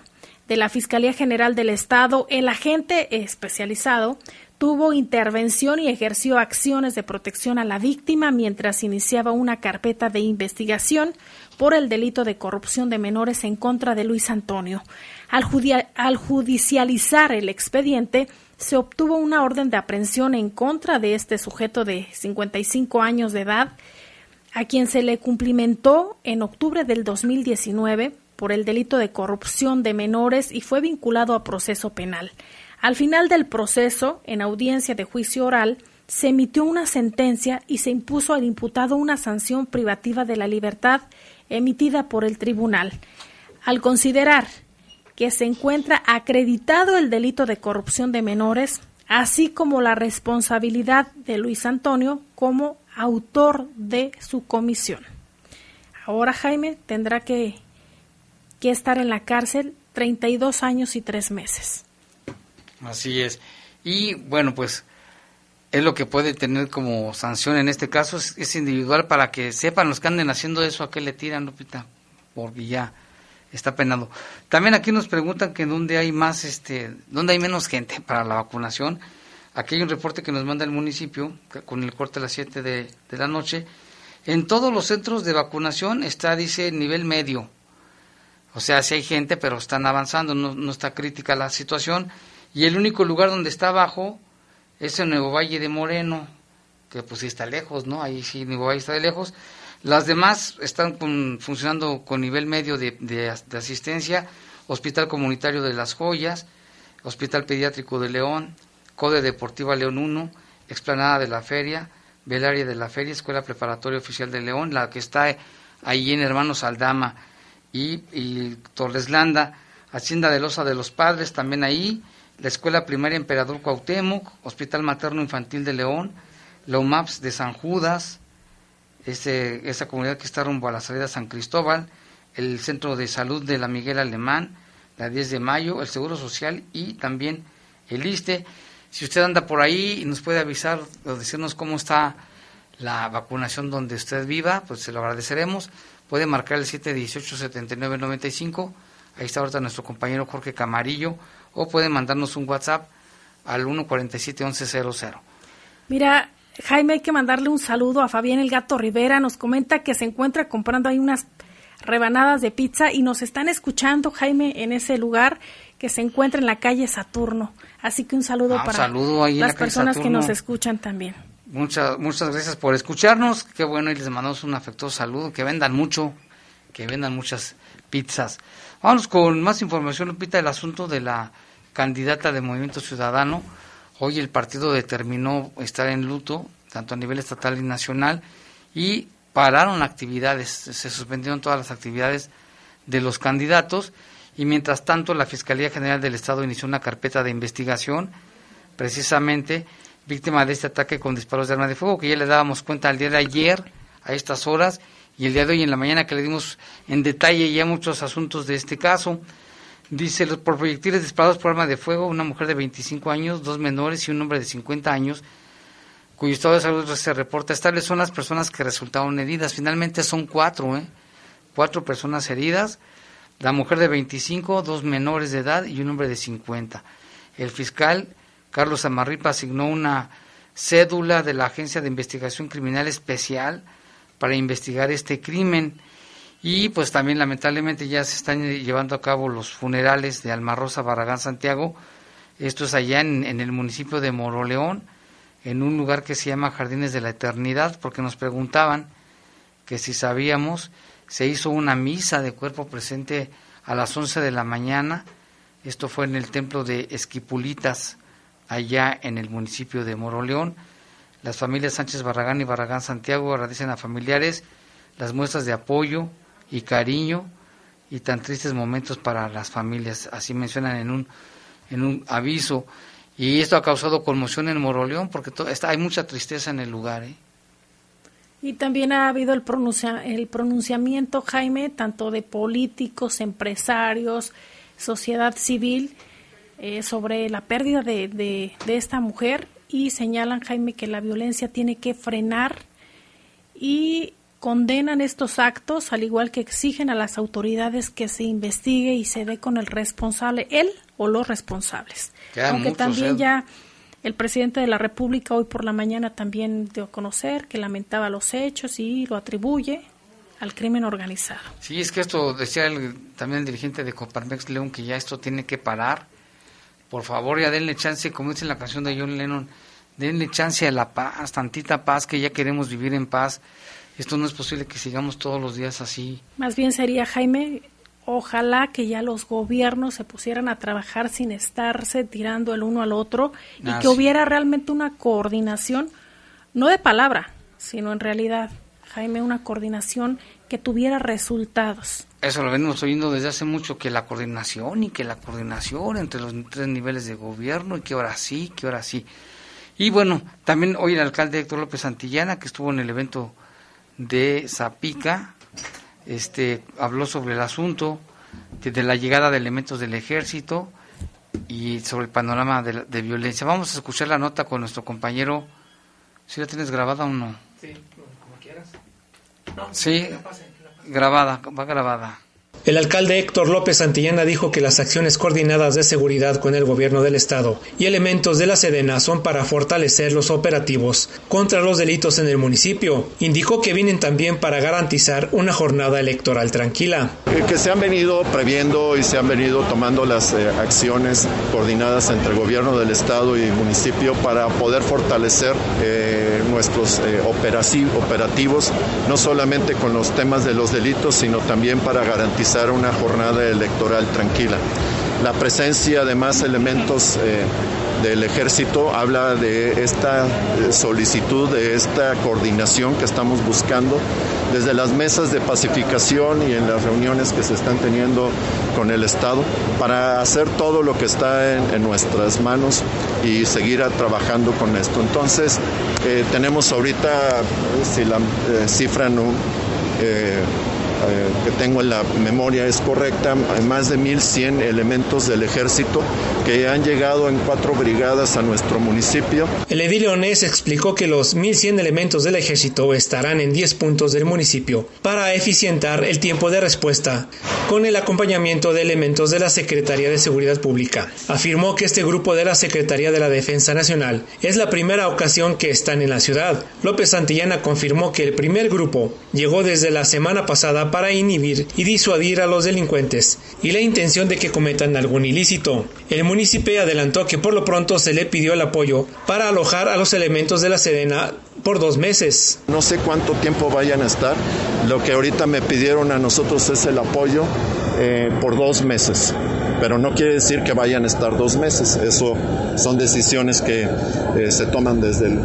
de la Fiscalía General del Estado, el agente especializado tuvo intervención y ejerció acciones de protección a la víctima mientras iniciaba una carpeta de investigación por el delito de corrupción de menores en contra de Luis Antonio. Al, al, judicializar el expediente, se obtuvo una orden de aprehensión en contra de este sujeto de 55 años de edad, a quien se le cumplimentó en octubre del 2019 por el delito de corrupción de menores y fue vinculado a proceso penal. Al final del proceso, en audiencia de juicio oral, se emitió una sentencia y se impuso al imputado una sanción privativa de la libertad emitida por el tribunal. Al considerar que se encuentra acreditado el delito de corrupción de menores, así como la responsabilidad de Luis Antonio como autor de su comisión. Ahora Jaime tendrá que, que estar en la cárcel 32 años y tres meses. Así es. Y bueno, pues es lo que puede tener como sanción en este caso, es, individual para que sepan los que anden haciendo eso a qué le tiran, Lupita, porque ya está penado. También aquí nos preguntan que dónde hay más, este, dónde hay menos gente para la vacunación. Aquí hay un reporte que nos manda el municipio con el corte a las 7 de, de la noche. En todos los centros de vacunación está, dice, nivel medio. O sea, si hay gente, pero están avanzando, no, no está crítica la situación y el único lugar donde está abajo es en Nuevo Valle de Moreno, que pues sí está lejos, ¿no? Ahí sí Nuevo Valle está de lejos. Las demás están funcionando con nivel medio de, asistencia, Hospital Comunitario de Las Joyas, Hospital Pediátrico de León, Code Deportiva León 1, Explanada de la Feria, Belaria de la Feria, Escuela Preparatoria Oficial de León, la que está ahí en Hermanos Aldama y, y Torreslanda, Hacienda de Losa de los Padres, también ahí, la Escuela Primaria Emperador Cuauhtémoc, Hospital Materno Infantil de León, la UMAPS de San Judas, ese, esa comunidad que está rumbo a la salida San Cristóbal, el Centro de Salud de la Miguel Alemán, la 10 de mayo, el Seguro Social y también el ISTE. Si usted anda por ahí y nos puede avisar o decirnos cómo está la vacunación donde usted viva, pues se lo agradeceremos. Puede marcar el 718-7995. Ahí está ahorita nuestro compañero Jorge Camarillo o pueden mandarnos un WhatsApp al 147-1100. Mira, Jaime, hay que mandarle un saludo a Fabián El Gato Rivera. Nos comenta que se encuentra comprando ahí unas rebanadas de pizza y nos están escuchando, Jaime, en ese lugar que se encuentra en la calle Saturno. Así que un saludo Ah, para saludo la las personas que nos escuchan también. Muchas, muchas gracias por escucharnos. Qué bueno, y les mandamos un afectuoso saludo. Que vendan mucho, que vendan muchas pizzas. Vamos con más información, Lupita, del asunto de la candidata de Movimiento Ciudadano. Hoy el partido determinó estar en luto, tanto a nivel estatal y nacional, y pararon actividades, se suspendieron todas las actividades de los candidatos, y mientras tanto la Fiscalía General del Estado inició una carpeta de investigación, precisamente víctima de este ataque con disparos de arma de fuego, que ya le dábamos cuenta al día de ayer, a estas horas, y el día de hoy en la mañana que le dimos en detalle ya muchos asuntos de este caso. Dice, los- por proyectiles disparados por arma de fuego, una mujer de 25 años, dos menores y un hombre de 50 años, cuyo estado de salud se reporta estable, son las personas que resultaron heridas. Finalmente son cuatro, ¿eh? Cuatro personas heridas, la mujer de 25, dos menores de edad y un hombre de 50. El fiscal Carlos Amarripa asignó una cédula de la Agencia de Investigación Criminal Especial para investigar este crimen. Y pues también lamentablemente ya se están eh, llevando a cabo los funerales de Alma Rosa Barragán Santiago. Esto es allá en, en el municipio de Moroleón, en un lugar que se llama Jardines de la Eternidad, porque nos preguntaban que si sabíamos, se hizo una misa de cuerpo presente a las 11 de la mañana. Esto fue en el templo de Esquipulitas, allá en el municipio de Moroleón. Las familias Sánchez Barragán y Barragán Santiago agradecen a familiares las muestras de apoyo y cariño y tan tristes momentos para las familias, así mencionan en un, en un aviso. Y esto ha causado conmoción en Moroleón porque hay mucha tristeza en el lugar. ¿eh? Y también ha habido el, pronuncia- el pronunciamiento, Jaime, tanto de políticos, empresarios, sociedad civil, eh, sobre la pérdida de- de esta mujer y señalan, Jaime, que la violencia tiene que frenar y condenan estos actos, al igual que exigen a las autoridades que se investigue y se dé con el responsable, él o los responsables. Quedan Aunque muchos, también ¿eh? ya el presidente de la República hoy por la mañana también dio a conocer que lamentaba los hechos y lo atribuye al crimen organizado. Sí, es que esto decía el, también el dirigente de Coparmex León que ya esto tiene que parar. Por favor, ya denle chance, como dice la canción de John Lennon, denle chance a la paz, tantita paz, que ya queremos vivir en paz. Esto no es posible que sigamos todos los días así. Más bien sería, Jaime, ojalá que ya los gobiernos se pusieran a trabajar sin estarse tirando el uno al otro y Ah, que sí. hubiera realmente una coordinación, no de palabra, sino en realidad, Jaime, una coordinación que tuviera resultados. Eso lo venimos oyendo desde hace mucho, que la coordinación y que la coordinación entre los tres niveles de gobierno y que ahora sí, que ahora sí. Y bueno, también hoy el alcalde Héctor López Santillana, que estuvo en el evento de Zapica, este, habló sobre el asunto de, la llegada de elementos del ejército y sobre el panorama de, de violencia. Vamos a escuchar la nota con nuestro compañero. ¿Si la tienes grabada o no? Sí, como quieras. Sí, grabada, va grabada. El alcalde Héctor López Santillana dijo que las acciones coordinadas de seguridad con el gobierno del estado y elementos de la Sedena son para fortalecer los operativos contra los delitos en el municipio. Indicó que vienen también para garantizar una jornada electoral tranquila. Que se han venido previendo y se han venido tomando las eh, acciones coordinadas entre el gobierno del estado y el municipio para poder fortalecer eh, nuestros eh, operativos, no solamente con los temas de los delitos, sino también para garantizar una jornada electoral tranquila. La presencia de más elementos eh, del ejército habla de esta eh, solicitud, de esta coordinación que estamos buscando desde las mesas de pacificación y en las reuniones que se están teniendo con el Estado para hacer todo lo que está en, en nuestras manos y seguir trabajando con esto. Entonces, eh, tenemos ahorita, si la eh, cifra no... eh, eh, que tengo en la memoria es correcta, hay más de 1.100 elementos del ejército que han llegado en cuatro brigadas a nuestro municipio. El edil leonés explicó que los 1.100 elementos del ejército estarán en 10 puntos del municipio para eficientar el tiempo de respuesta con el acompañamiento de elementos de la Secretaría de Seguridad Pública. Afirmó que este grupo de la Secretaría de la Defensa Nacional es la primera ocasión que están en la ciudad. López Santillana confirmó que el primer grupo llegó desde la semana pasada Para inhibir y disuadir a los delincuentes y la intención de que cometan algún ilícito. El municipio adelantó que por lo pronto se le pidió el apoyo para alojar a los elementos de la Sedena por dos meses. No sé cuánto tiempo vayan a estar. Lo que ahorita me pidieron a nosotros es el apoyo eh, por dos meses. Pero no quiere decir que vayan a estar dos meses. Eso son decisiones que eh, se toman desde el,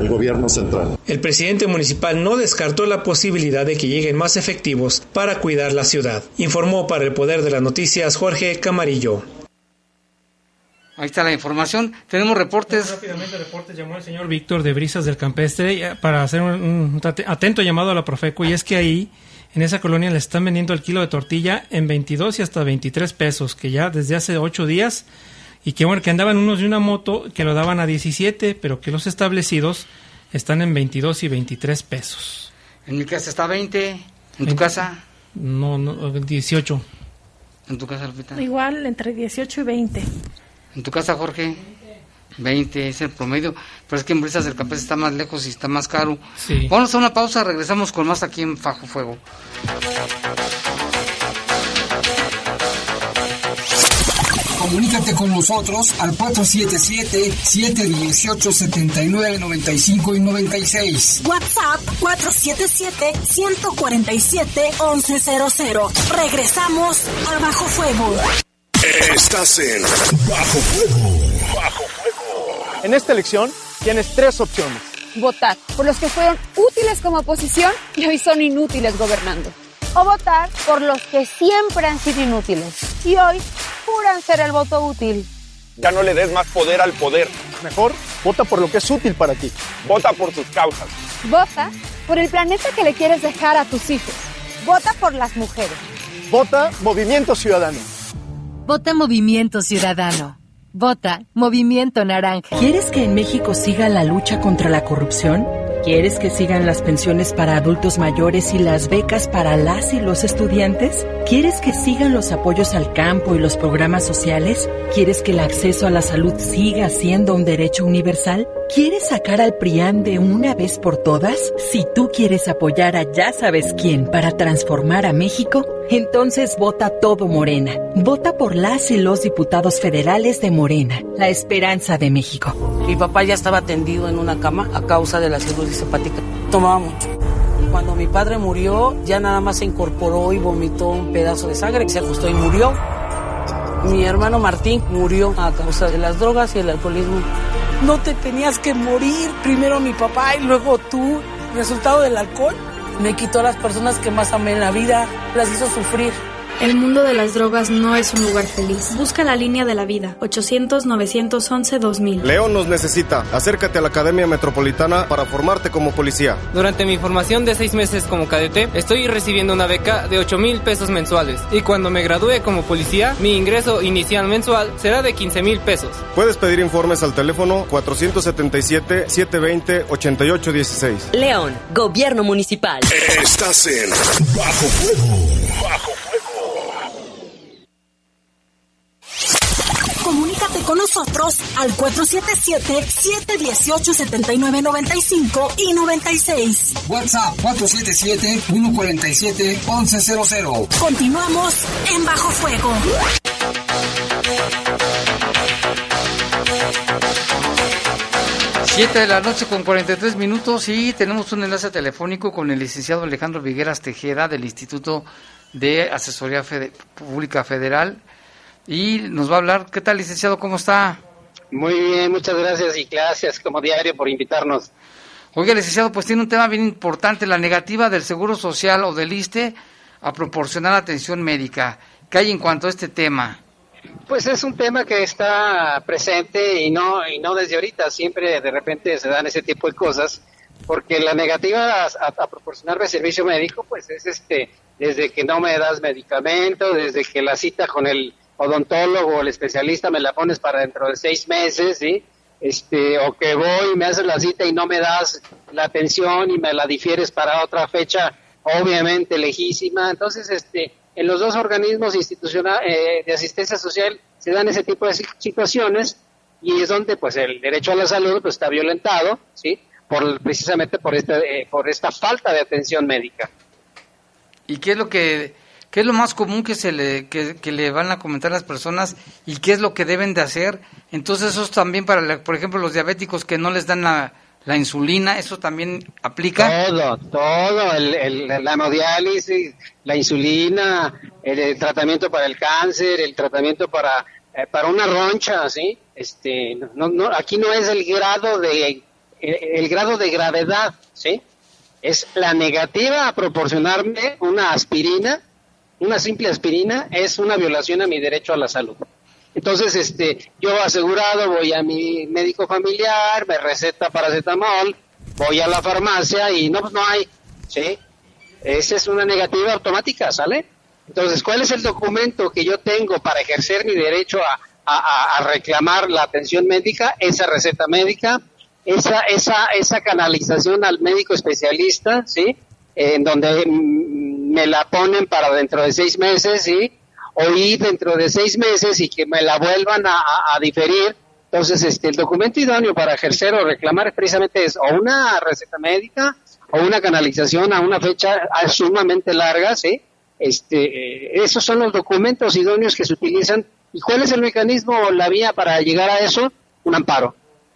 el gobierno central. El presidente municipal no descartó la posibilidad de que lleguen más efectivos para cuidar la ciudad. Informó para el Poder de las Noticias Jorge Camarillo. Ahí está la información. Tenemos reportes. Rápidamente reportes llamó el señor Víctor de Brisas del Campestre para hacer un, un atento llamado a la Profeco y es que ahí en esa colonia le están vendiendo el kilo de tortilla en 22 y hasta 23 pesos, que ya desde hace 8 días y que bueno, que andaban unos de una moto que lo daban a 17, pero que los establecidos están en 22 y 23 pesos. En mi casa está 20, en tu casa no, no 18. En tu casa, Lupita. Igual entre 18 y 20. En tu casa, Jorge. 20 es el promedio, pero es que en Brisas del Campestre está más lejos y está más caro. Sí. Vamos a una pausa, regresamos con más aquí en Fajo Fuego. Comunícate con nosotros al 477-718-7995 y 96. WhatsApp 477-147-1100. Regresamos a Bajo Fuego. Estás en Bajo Fuego. Bajo Fuego. En esta elección tienes tres opciones. Votar por los que fueron útiles como oposición y hoy son inútiles gobernando. O votar por los que siempre han sido inútiles y hoy juran ser el voto útil. Ya no le des más poder al poder. Mejor, vota por lo que es útil para ti. Vota por tus causas. Vota por el planeta que le quieres dejar a tus hijos. Vota por las mujeres. Vota Movimiento Ciudadano. Vota Movimiento Ciudadano. Vota Movimiento Naranja. ¿Quieres que en México siga la lucha contra la corrupción? ¿Quieres que sigan las pensiones para adultos mayores y las becas para las y los estudiantes? ¿Quieres que sigan los apoyos al campo y los programas sociales? ¿Quieres que el acceso a la salud siga siendo un derecho universal? ¿Quieres sacar al PRIAN de una vez por todas? Si tú quieres apoyar a ya sabes quién para transformar a México, entonces vota todo Morena. Vota por las y los diputados federales de Morena, la esperanza de México. Mi papá ya estaba tendido en una cama a causa de la cirrosis hepática. Tomaba mucho. Cuando mi padre murió, ya nada más se incorporó y vomitó un pedazo de sangre, se acostó y murió. Mi hermano Martín murió a causa de las drogas y el alcoholismo. No te tenías que morir, primero mi papá y luego tú. Resultado del alcohol me quitó a las personas que más amé en la vida, las hizo sufrir. El mundo de las drogas no es un lugar feliz. Busca la línea de la vida. 800-911-2000. León nos necesita. Acércate a la Academia Metropolitana para formarte como policía. Durante mi formación de seis meses como cadete, estoy recibiendo una beca de 8 mil pesos mensuales. Y cuando me gradúe como policía, mi ingreso inicial mensual será de 15 mil pesos. Puedes pedir informes al teléfono 477-720-8816. León, Gobierno Municipal. Estás en Bajo Fuego. Bajo Fuego. Comunícate con nosotros al 477-718-7995 y 96. WhatsApp 477-147-1100. Continuamos en Bajo Fuego. Siete de la noche con 43 minutos y tenemos un enlace telefónico con el licenciado Alejandro Vigueras Tejeda del Instituto de Asesoría Fede- Pública Federal y nos va a hablar. ¿Qué tal, licenciado? ¿Cómo está? Muy bien, muchas gracias y gracias como diario por invitarnos. Oiga, licenciado, pues tiene un tema bien importante, la negativa del Seguro Social o del ISTE a proporcionar atención médica. ¿Qué hay en cuanto a este tema? Pues es un tema que está presente y no y no desde ahorita, siempre de repente se dan ese tipo de cosas, porque la negativa a, a- a proporcionarme servicio médico, pues es este desde que no me das medicamento, desde que la cita con el odontólogo el especialista me la pones para dentro de seis meses, ¿sí? Este, o que voy y me haces la cita y no me das la atención y me la difieres para otra fecha, obviamente lejísima. Entonces, este, en los dos organismos institucionales de asistencia social se dan ese tipo de si- situaciones y es donde, pues, el derecho a la salud pues, está violentado, ¿sí? Por, precisamente por esta, eh, por esta falta de atención médica. ¿Y qué es lo que qué es lo más común que se le que, le van a comentar las personas y qué es lo que deben de hacer? Entonces eso es también para, por ejemplo, los diabéticos que no les dan la, la insulina, ¿eso también aplica? Todo, todo, el, la hemodiálisis, la insulina, el, tratamiento para el cáncer, el tratamiento para, eh, para una roncha, ¿sí? Este, no, no, aquí no es el grado de, el grado de gravedad, ¿sí? es la negativa a proporcionarme una aspirina, una simple aspirina, es una violación a mi derecho a la salud. Entonces, este, yo asegurado voy a mi médico familiar, me receta paracetamol, voy a la farmacia y no, pues no hay, ¿sí? Esa es una negativa automática, ¿sale? Entonces, ¿cuál es el documento que yo tengo para ejercer mi derecho a, a reclamar la atención médica? Esa receta médica, esa, esa, esa canalización al médico especialista, ¿sí? En donde me la ponen para dentro de seis meses, ¿sí? O ir dentro de seis meses y que me la vuelvan a, diferir. Entonces, este, el documento idóneo para ejercer o reclamar precisamente es o una receta médica o una canalización a una fecha sumamente larga, ¿sí? Este, eh, esos son los documentos idóneos que se utilizan. ¿Y cuál es el mecanismo o la vía para llegar a eso? Un amparo,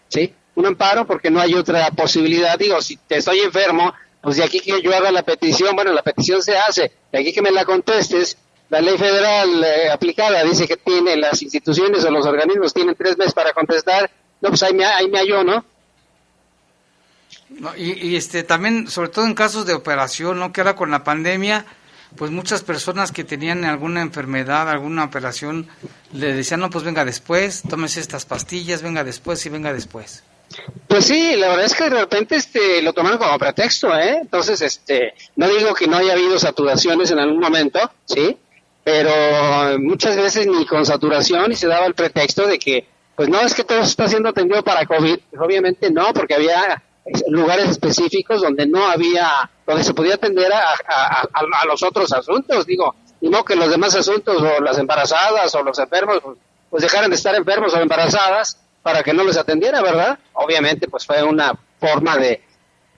¿sí? un amparo porque no hay otra posibilidad. Digo, si te estoy enfermo, pues de aquí que yo haga la petición, bueno, la petición se hace, de aquí que me la contestes, la ley federal eh, aplicada dice que tiene las instituciones o los organismos tienen tres meses para contestar, no, pues ahí me, ahí me hallo, ¿no? y, y, este también, sobre todo en casos de operación, ¿no? Que ahora con la pandemia, pues muchas personas que tenían alguna enfermedad, alguna operación, le decían, no, pues venga después, tómese estas pastillas, venga después y venga después. Pues sí, la verdad es que de repente este, lo toman como pretexto, ¿eh? Entonces, este, no digo que no haya habido saturaciones en algún momento, ¿sí? Pero muchas veces ni con saturación y se daba el pretexto de que, pues no, es que todo está siendo atendido para COVID. Pues obviamente no, porque había lugares específicos donde no había, donde se podía atender a, a, los otros asuntos, digo, y no que los demás asuntos o las embarazadas o los enfermos, pues, pues dejaran de estar enfermos o embarazadas para que no les atendiera, ¿verdad? Obviamente, pues fue una forma de,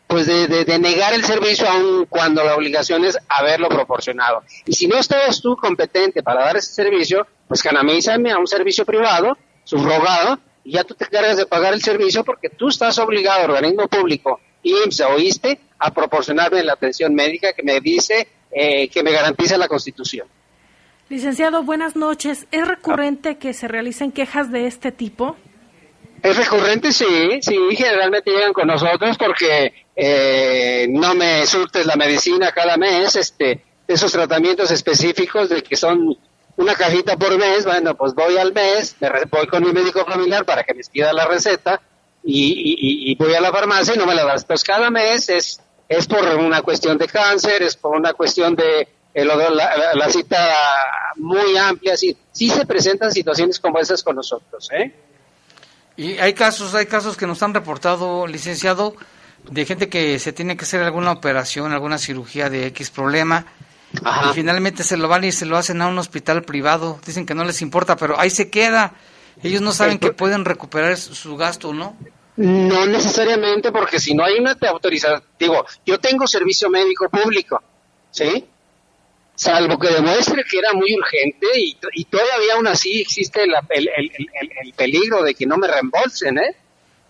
pues de, de, negar el servicio aun cuando la obligación es haberlo proporcionado. Y si no estás tú competente para dar ese servicio, pues canamízame a un servicio privado, subrogado, y ya tú te cargas de pagar el servicio porque tú estás obligado, organismo público, IMSS oíste, a proporcionarme la atención médica que me dice, eh, que me garantiza la Constitución. Licenciado, buenas noches. ¿Es recurrente que se realicen quejas de este tipo? Es recurrente, sí, sí, generalmente llegan con nosotros porque eh, no me surtes la medicina cada mes, este, esos tratamientos específicos de que son una cajita por mes, bueno, pues voy al mes, me voy con mi médico familiar para que me pida la receta y, voy a la farmacia y no me la das. Pues cada mes es, es por una cuestión de cáncer, es por una cuestión de eh, la, la, cita muy amplia, sí, sí se presentan situaciones como esas con nosotros, ¿eh? Y hay casos, hay casos que nos han reportado, licenciado, de gente que se tiene que hacer alguna operación, alguna cirugía de X problema, y finalmente se lo van y se lo hacen a un hospital privado. Dicen que no les importa, pero ahí se queda. Ellos no saben que pueden recuperar su gasto, ¿no? No necesariamente, porque si no hay una autorización, digo, yo tengo servicio médico público, ¿sí? Salvo que demuestre que era muy urgente y, y todavía aún así existe el, el, el, peligro de que no me reembolsen, ¿eh?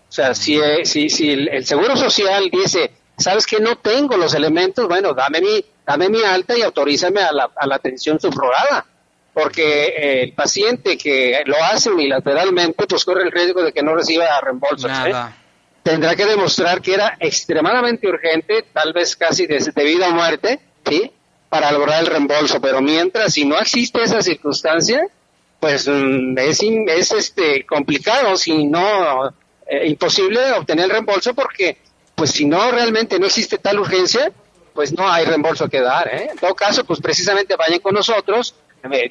O sea, si, eh, si, si el, Seguro Social dice, sabes que no tengo los elementos, bueno, dame mi, dame mi alta y autorízame a la, a la atención subrogada, porque eh, el paciente que lo hace unilateralmente, pues corre el riesgo de que no reciba reembolsos, ¿eh? Tendrá que demostrar que era extremadamente urgente, tal vez casi de, de vida o muerte, ¿sí? Para lograr el reembolso, pero mientras si no existe esa circunstancia, pues mm, es, es este complicado, si no eh, imposible obtener el reembolso porque pues si no realmente no existe tal urgencia, pues no hay reembolso que dar, ¿eh? En todo caso, pues precisamente vayan con nosotros,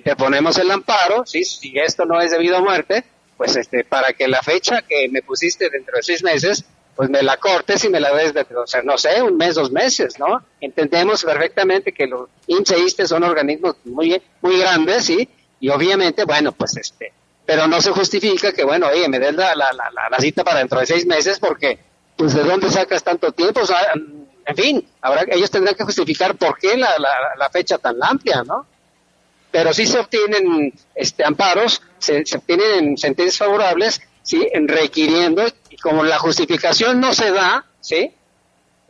te ponemos el amparo, ¿sí? si esto no es debido a muerte, pues este para que la fecha que me pusiste dentro de seis meses pues me la cortes y me la des de, o sea, no sé, un mes, dos meses, ¿no? Entendemos perfectamente que los INSEISTE son organismos muy, muy grandes, ¿sí? Y obviamente, bueno, pues este, pero no se justifica que, bueno, oye, me des la, la, cita para dentro de seis meses porque, pues, ¿de dónde sacas tanto tiempo? En fin, ahora ellos tendrán que justificar por qué la, la, fecha tan amplia, ¿no? Pero sí se obtienen este, amparos, se, se obtienen sentencias favorables, sí, requiriendo, y como la justificación no se da, sí,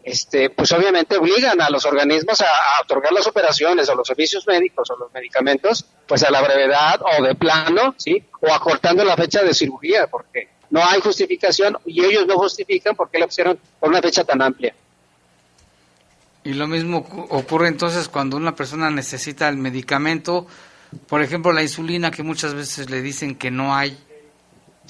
este, pues obviamente obligan a los organismos a, otorgar las operaciones o los servicios médicos o los medicamentos, pues a la brevedad o de plano, ¿sí? O acortando la fecha de cirugía, porque no hay justificación y ellos no justifican por qué la pusieron por una fecha tan amplia. Y lo mismo ocurre entonces cuando una persona necesita el medicamento, por ejemplo la insulina, que muchas veces le dicen que no hay.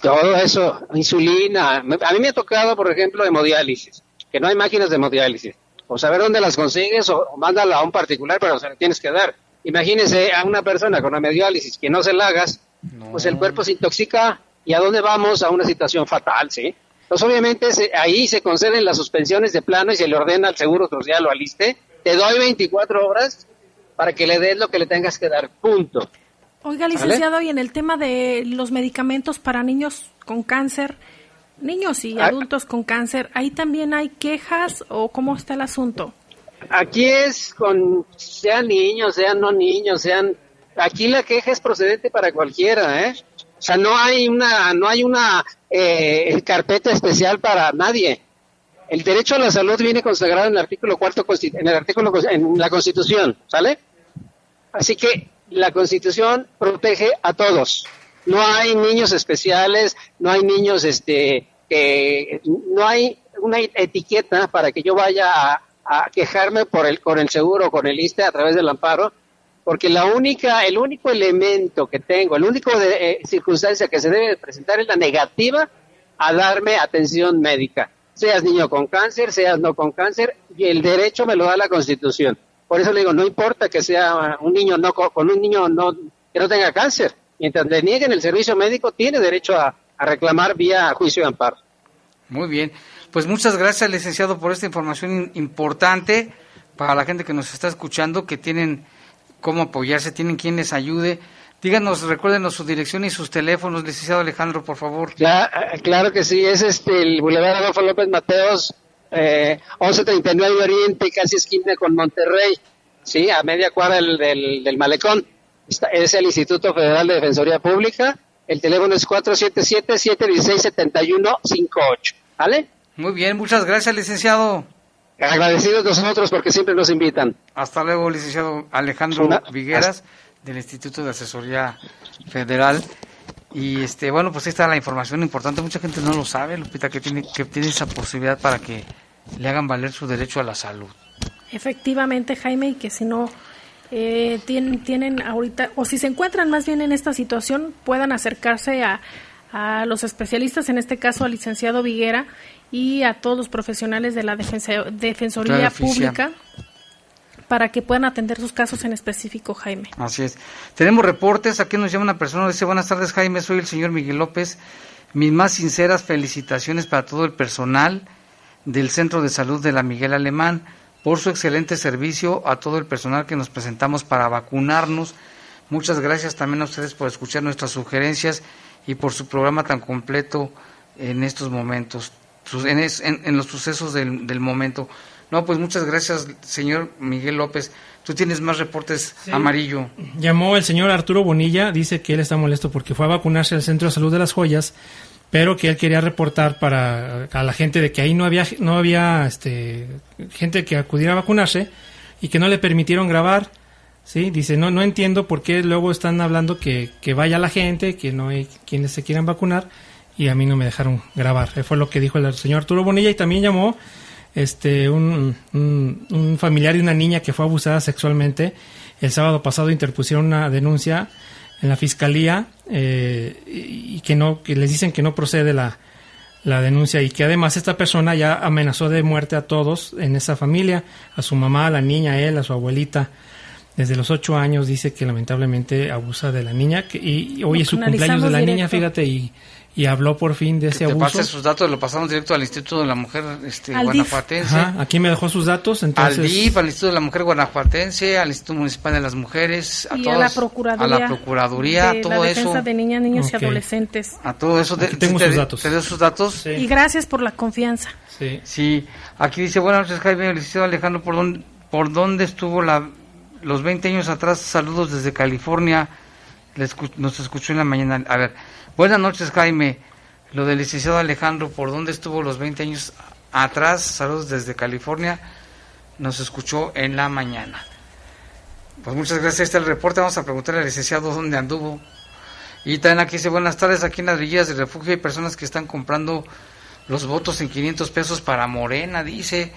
Todo eso, insulina. A mí me ha tocado, por ejemplo, hemodiálisis que no hay máquinas de hemodiálisis. O saber dónde las consigues o, mándala a un particular, pero se la tienes que dar. Imagínese a una persona con hemodiálisis que no se la hagas, pues el cuerpo se intoxica y a dónde vamos a una situación fatal, ¿sí? Entonces obviamente ahí se conceden las suspensiones de plano y se le ordena al Seguro Social o al ISTE, te doy 24 horas para que le des lo que le tengas que dar, punto. Oiga, licenciado, y en el tema de los medicamentos para niños con cáncer, niños y ah. adultos con cáncer, ¿ahí también hay quejas o cómo está el asunto? Aquí es con, sean niños, sean no niños, sean, aquí la queja es procedente para cualquiera, ¿eh? O sea, no hay una, no hay una eh, carpeta especial para nadie. El derecho a la salud viene consagrado en el artículo cuarto, en el artículo, en la Constitución, ¿sale? Así que la Constitución protege a todos. No hay niños especiales, no hay niños este no hay una etiqueta para que yo vaya a, quejarme por el, con el seguro, con el ISTE a través del amparo, porque la única, el único elemento que tengo, el único de, eh, circunstancia que se debe presentar es la negativa a darme atención médica, seas niño con cáncer, seas no con cáncer, y el derecho me lo da la Constitución. Por eso le digo, no importa que sea un niño no con un niño no que no tenga cáncer, mientras le nieguen el servicio médico tiene derecho a, a reclamar vía juicio de amparo. Muy bien. Pues muchas gracias, licenciado, por esta información importante para la gente que nos está escuchando, que tienen cómo apoyarse, tienen quien les ayude. Díganos, recuérdenos su dirección y sus teléfonos, licenciado Alejandro, por favor. Claro, que sí, es este el Boulevard Adolfo López Mateos, eh, 1139 Oriente, casi esquina con Monterrey, sí, a media cuadra del, del, malecón. es el Instituto Federal de Defensoría Pública el teléfono es 477-716-7158. ¿Vale? Muy bien, muchas gracias, licenciado. Agradecidos nosotros porque siempre nos invitan. Hasta luego, licenciado Alejandro Vigueras, del Instituto de Asesoría Federal. Y este, bueno, pues ahí está la información importante. Mucha gente no lo sabe, Lupita, que tiene, que tiene esa posibilidad para que le hagan valer su derecho a la salud. Efectivamente, Jaime, y que si no eh, tienen, tienen ahorita, o si se encuentran más bien en esta situación, puedan acercarse a, a los especialistas, en este caso al licenciado Viguera y a todos los profesionales de la Defensoría Pública para que puedan atender sus casos en específico, Jaime. Así es. Tenemos reportes, aquí nos llama una persona, dice, buenas tardes, Jaime, soy el señor Miguel López. Mis más sinceras felicitaciones para todo el personal del Centro de Salud de la Miguel Alemán por su excelente servicio, a todo el personal que nos presentamos para vacunarnos. Muchas gracias también a ustedes por escuchar nuestras sugerencias y por su programa tan completo en estos momentos, en, los sucesos del, momento. No, pues muchas gracias, señor Miguel López. Tú tienes más reportes amarillo. Llamó el señor Arturo Bonilla, dice que él está molesto porque fue a vacunarse al Centro de Salud de las Joyas pero que él quería reportar para a la gente de que ahí no había no había este gente que acudiera a vacunarse y que no le permitieron grabar sí dice no no entiendo por qué luego están hablando que, que vaya la gente que no hay quienes se quieran vacunar y a mí no me dejaron grabar fue lo que dijo el señor Arturo Bonilla y también llamó este un, un, un familiar de una niña que fue abusada sexualmente el sábado pasado interpusieron una denuncia en la fiscalía eh, y que no que les dicen que no procede la, la denuncia y que además esta persona ya amenazó de muerte a todos en esa familia, a su mamá, a la niña, a él, a su abuelita. desde los ocho años dice que lamentablemente abusa de la niña que, y hoy es su cumpleaños de la niña, fíjate, y, y habló por fin de ese te abuso. pase sus datos, lo pasamos directo al Instituto de la Mujer este, Guanajuatense. aquí me dejó sus datos. Entonces... Al DIF, al Instituto de la Mujer Guanajuatense, al Instituto Municipal de las Mujeres, a, y todos, a la Procuraduría, a la Procuraduría, de todo la defensa eso. de niñas, niños y adolescentes. A todo eso. De, tengo te, sus datos. ¿Te doy sus datos? Y gracias por la confianza. Sí. Sí. Aquí dice, buenas noches Jaime, licenciado Alejandro, ¿por dónde, por dónde estuvo la, los 20 años atrás? Saludos desde California. nos escuchó en la mañana. A ver, buenas noches Jaime. Lo del licenciado Alejandro, ¿por dónde estuvo los 20 años atrás? Saludos desde California. Nos escuchó en la mañana. Pues muchas gracias. Este es el reporte. Vamos a preguntarle al licenciado dónde anduvo. Y también aquí dice, buenas tardes, aquí en las villas de refugio hay personas que están comprando los votos en 500 pesos para Morena, dice.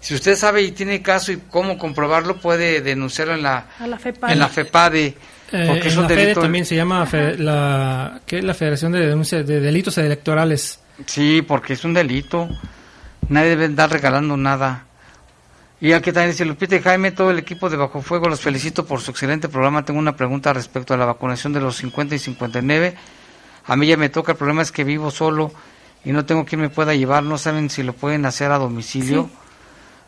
Si usted sabe y tiene caso y cómo comprobarlo, puede denunciarlo en la, la en la FEPADE. Porque es un delito. también se llama fe, la, ¿qué es la Federación de Denuncia de Delitos Electorales. Sí, porque es un delito. Nadie debe andar regalando nada. Y aquí también dice Lupita y Jaime, todo el equipo de Bajo Fuego, los felicito por su excelente programa. Tengo una pregunta respecto a la vacunación de los 50 y 59. A mí ya me toca, el problema es que vivo solo y no tengo quien me pueda llevar. No saben si lo pueden hacer a domicilio. Sí.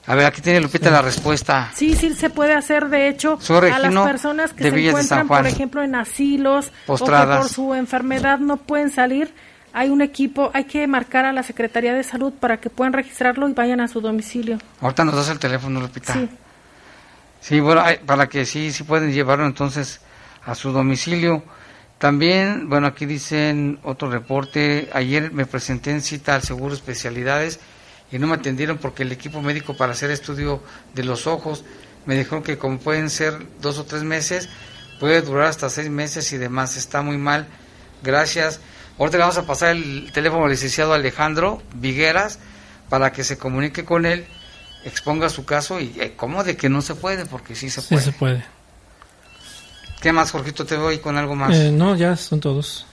A ver, aquí tiene Lupita sí. la respuesta. Sí, sí se puede hacer, de hecho, a las personas que se encuentran, por ejemplo, en asilos Postradas. o que por su enfermedad no pueden salir, hay un equipo, hay que marcar a la Secretaría de Salud para que puedan registrarlo y vayan a su domicilio. Ahorita nos das el teléfono, Lupita. Sí. Sí, bueno, hay, para que sí, sí pueden llevarlo entonces a su domicilio. También, bueno, aquí dicen otro reporte, ayer me presenté en cita al Seguro Especialidades y no me atendieron porque el equipo médico para hacer estudio de los ojos me dijeron que como pueden ser dos o tres meses, puede durar hasta seis meses y demás. Está muy mal. Gracias. Ahorita le vamos a pasar el teléfono al licenciado Alejandro Vigueras para que se comunique con él, exponga su caso y eh, cómo de que no se puede, porque sí se sí puede. se puede. ¿Qué más, Jorgito? Te voy con algo más. Eh, no, ya son todos.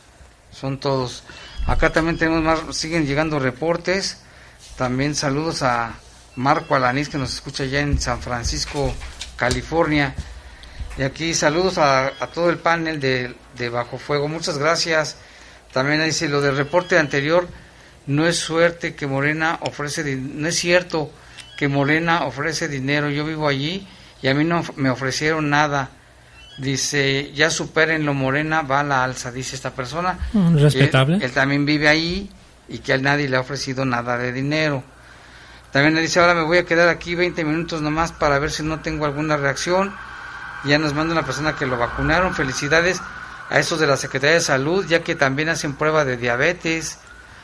Son todos. Acá también tenemos más, siguen llegando reportes. También saludos a Marco Alanís que nos escucha ya en San Francisco, California. Y aquí saludos a, a todo el panel de, de, Bajo Fuego. Muchas gracias. También dice lo del reporte anterior. No es suerte que Morena ofrece, no es cierto que Morena ofrece dinero. Yo vivo allí y a mí no me ofrecieron nada. Dice, ya superen lo Morena, va a la alza, dice esta persona. Respetable. Él, él también vive ahí y que a nadie le ha ofrecido nada de dinero. También le dice, ahora me voy a quedar aquí 20 minutos nomás para ver si no tengo alguna reacción. Ya nos manda una persona que lo vacunaron. Felicidades a esos de la Secretaría de Salud, ya que también hacen prueba de diabetes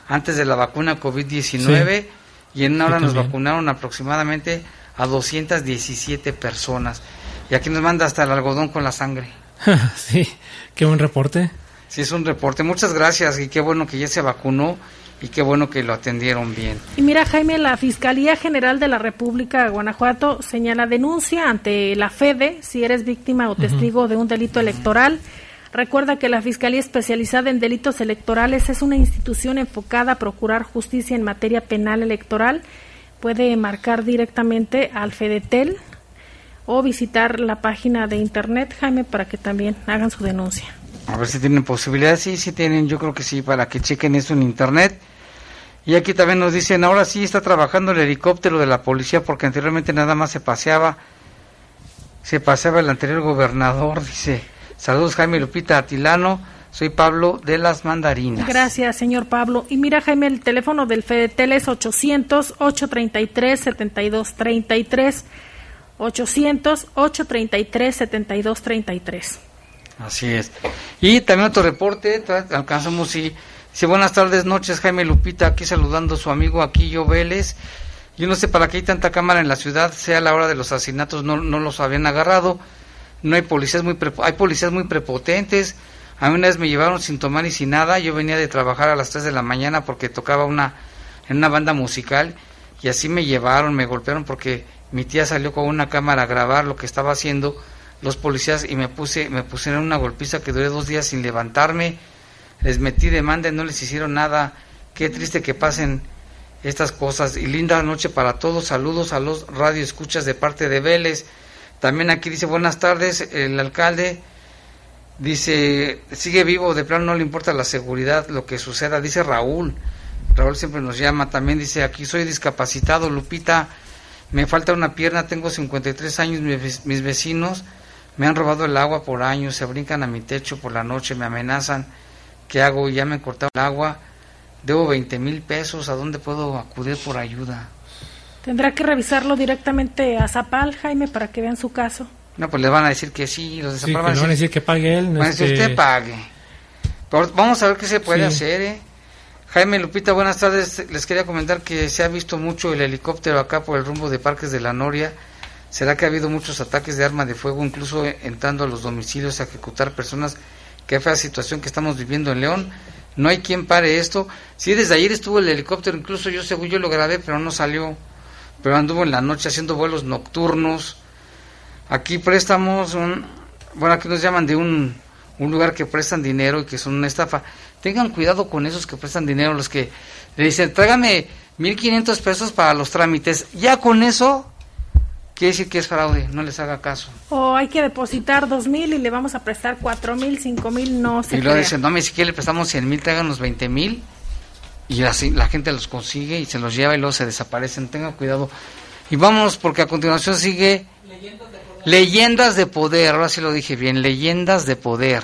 antes de la vacuna COVID-19 sí. y en una hora nos vacunaron aproximadamente a 217 personas. Y aquí nos manda hasta el algodón con la sangre. sí, qué buen reporte. Sí, es un reporte. Muchas gracias y qué bueno que ya se vacunó y qué bueno que lo atendieron bien. Y mira, Jaime, la Fiscalía General de la República de Guanajuato señala denuncia ante la FEDE si eres víctima o testigo uh -huh. de un delito electoral. Recuerda que la Fiscalía Especializada en Delitos Electorales es una institución enfocada a procurar justicia en materia penal electoral. Puede marcar directamente al FEDETEL o visitar la página de internet, Jaime, para que también hagan su denuncia. A ver si tienen posibilidades, sí, sí tienen, yo creo que sí, para que chequen eso en internet. Y aquí también nos dicen, ahora sí está trabajando el helicóptero de la policía porque anteriormente nada más se paseaba, se paseaba el anterior gobernador, dice. Saludos Jaime Lupita Atilano, soy Pablo de las Mandarinas. Gracias, señor Pablo. Y mira, Jaime, el teléfono del FEDETEL es 800-833-7233. 800-833-7233. Así es. Y también otro reporte, alcanzamos y buenas tardes, noches, Jaime Lupita, aquí saludando a su amigo Aquillo Vélez. Yo no sé para qué hay tanta cámara en la ciudad, sea la hora de los asesinatos, no, no los habían agarrado. No hay policías muy hay policías muy prepotentes. A mí una vez me llevaron sin tomar y sin nada. Yo venía de trabajar a las 3 de la mañana porque tocaba una en una banda musical y así me llevaron, me golpearon porque mi tía salió con una cámara a grabar lo que estaba haciendo los policías y me puse me pusieron una golpiza que duré dos días sin levantarme. Les metí demanda y no les hicieron nada. Qué triste que pasen estas cosas. Y linda noche para todos. Saludos a los radio escuchas de parte de Vélez. También aquí dice buenas tardes, el alcalde dice, sigue vivo, de plano no le importa la seguridad, lo que suceda, dice Raúl. Raúl siempre nos llama, también dice, aquí soy discapacitado, Lupita, me falta una pierna, tengo 53 años, mis vecinos me han robado el agua por años, se brincan a mi techo por la noche, me amenazan, ¿qué hago? Ya me han cortado el agua, debo 20 mil pesos, ¿a dónde puedo acudir por ayuda? Tendrá que revisarlo directamente a Zapal, Jaime, para que vean su caso. No, pues le van a decir que sí, los de Zapal van, a decir, que pague él. No van a decir, usted pague. vamos a ver qué se puede hacer, ¿eh? Jaime Lupita, buenas tardes. Les quería comentar que se ha visto mucho el helicóptero acá por el rumbo de Parques de la Noria. ¿Será que ha habido muchos ataques de arma de fuego, incluso entrando a los domicilios a ejecutar personas? Qué fea situación que estamos viviendo en León. No hay quien pare esto. Sí, desde ayer estuvo el helicóptero, incluso yo según yo lo grabé, pero no salió. Pero anduvo en la noche haciendo vuelos nocturnos. Aquí prestamos un... Bueno, aquí nos llaman de un, un lugar que prestan dinero y que son una estafa. Tengan cuidado con esos que prestan dinero, los que le dicen, trágame 1.500 pesos para los trámites. Ya con eso, quiere decir que es fraude, no les haga caso. O hay que depositar 2.000 y le vamos a prestar 4.000, 5.000, no se Y luego dicen, no, me si le prestamos 100.000, tráganos 20.000. Y así la gente los consigue y se los lleva y luego se desaparecen. Tengan cuidado. Y vámonos porque a continuación sigue Leyendas de Poder. Leyendas de poder. Ahora sí lo dije bien, Leyendas de Poder.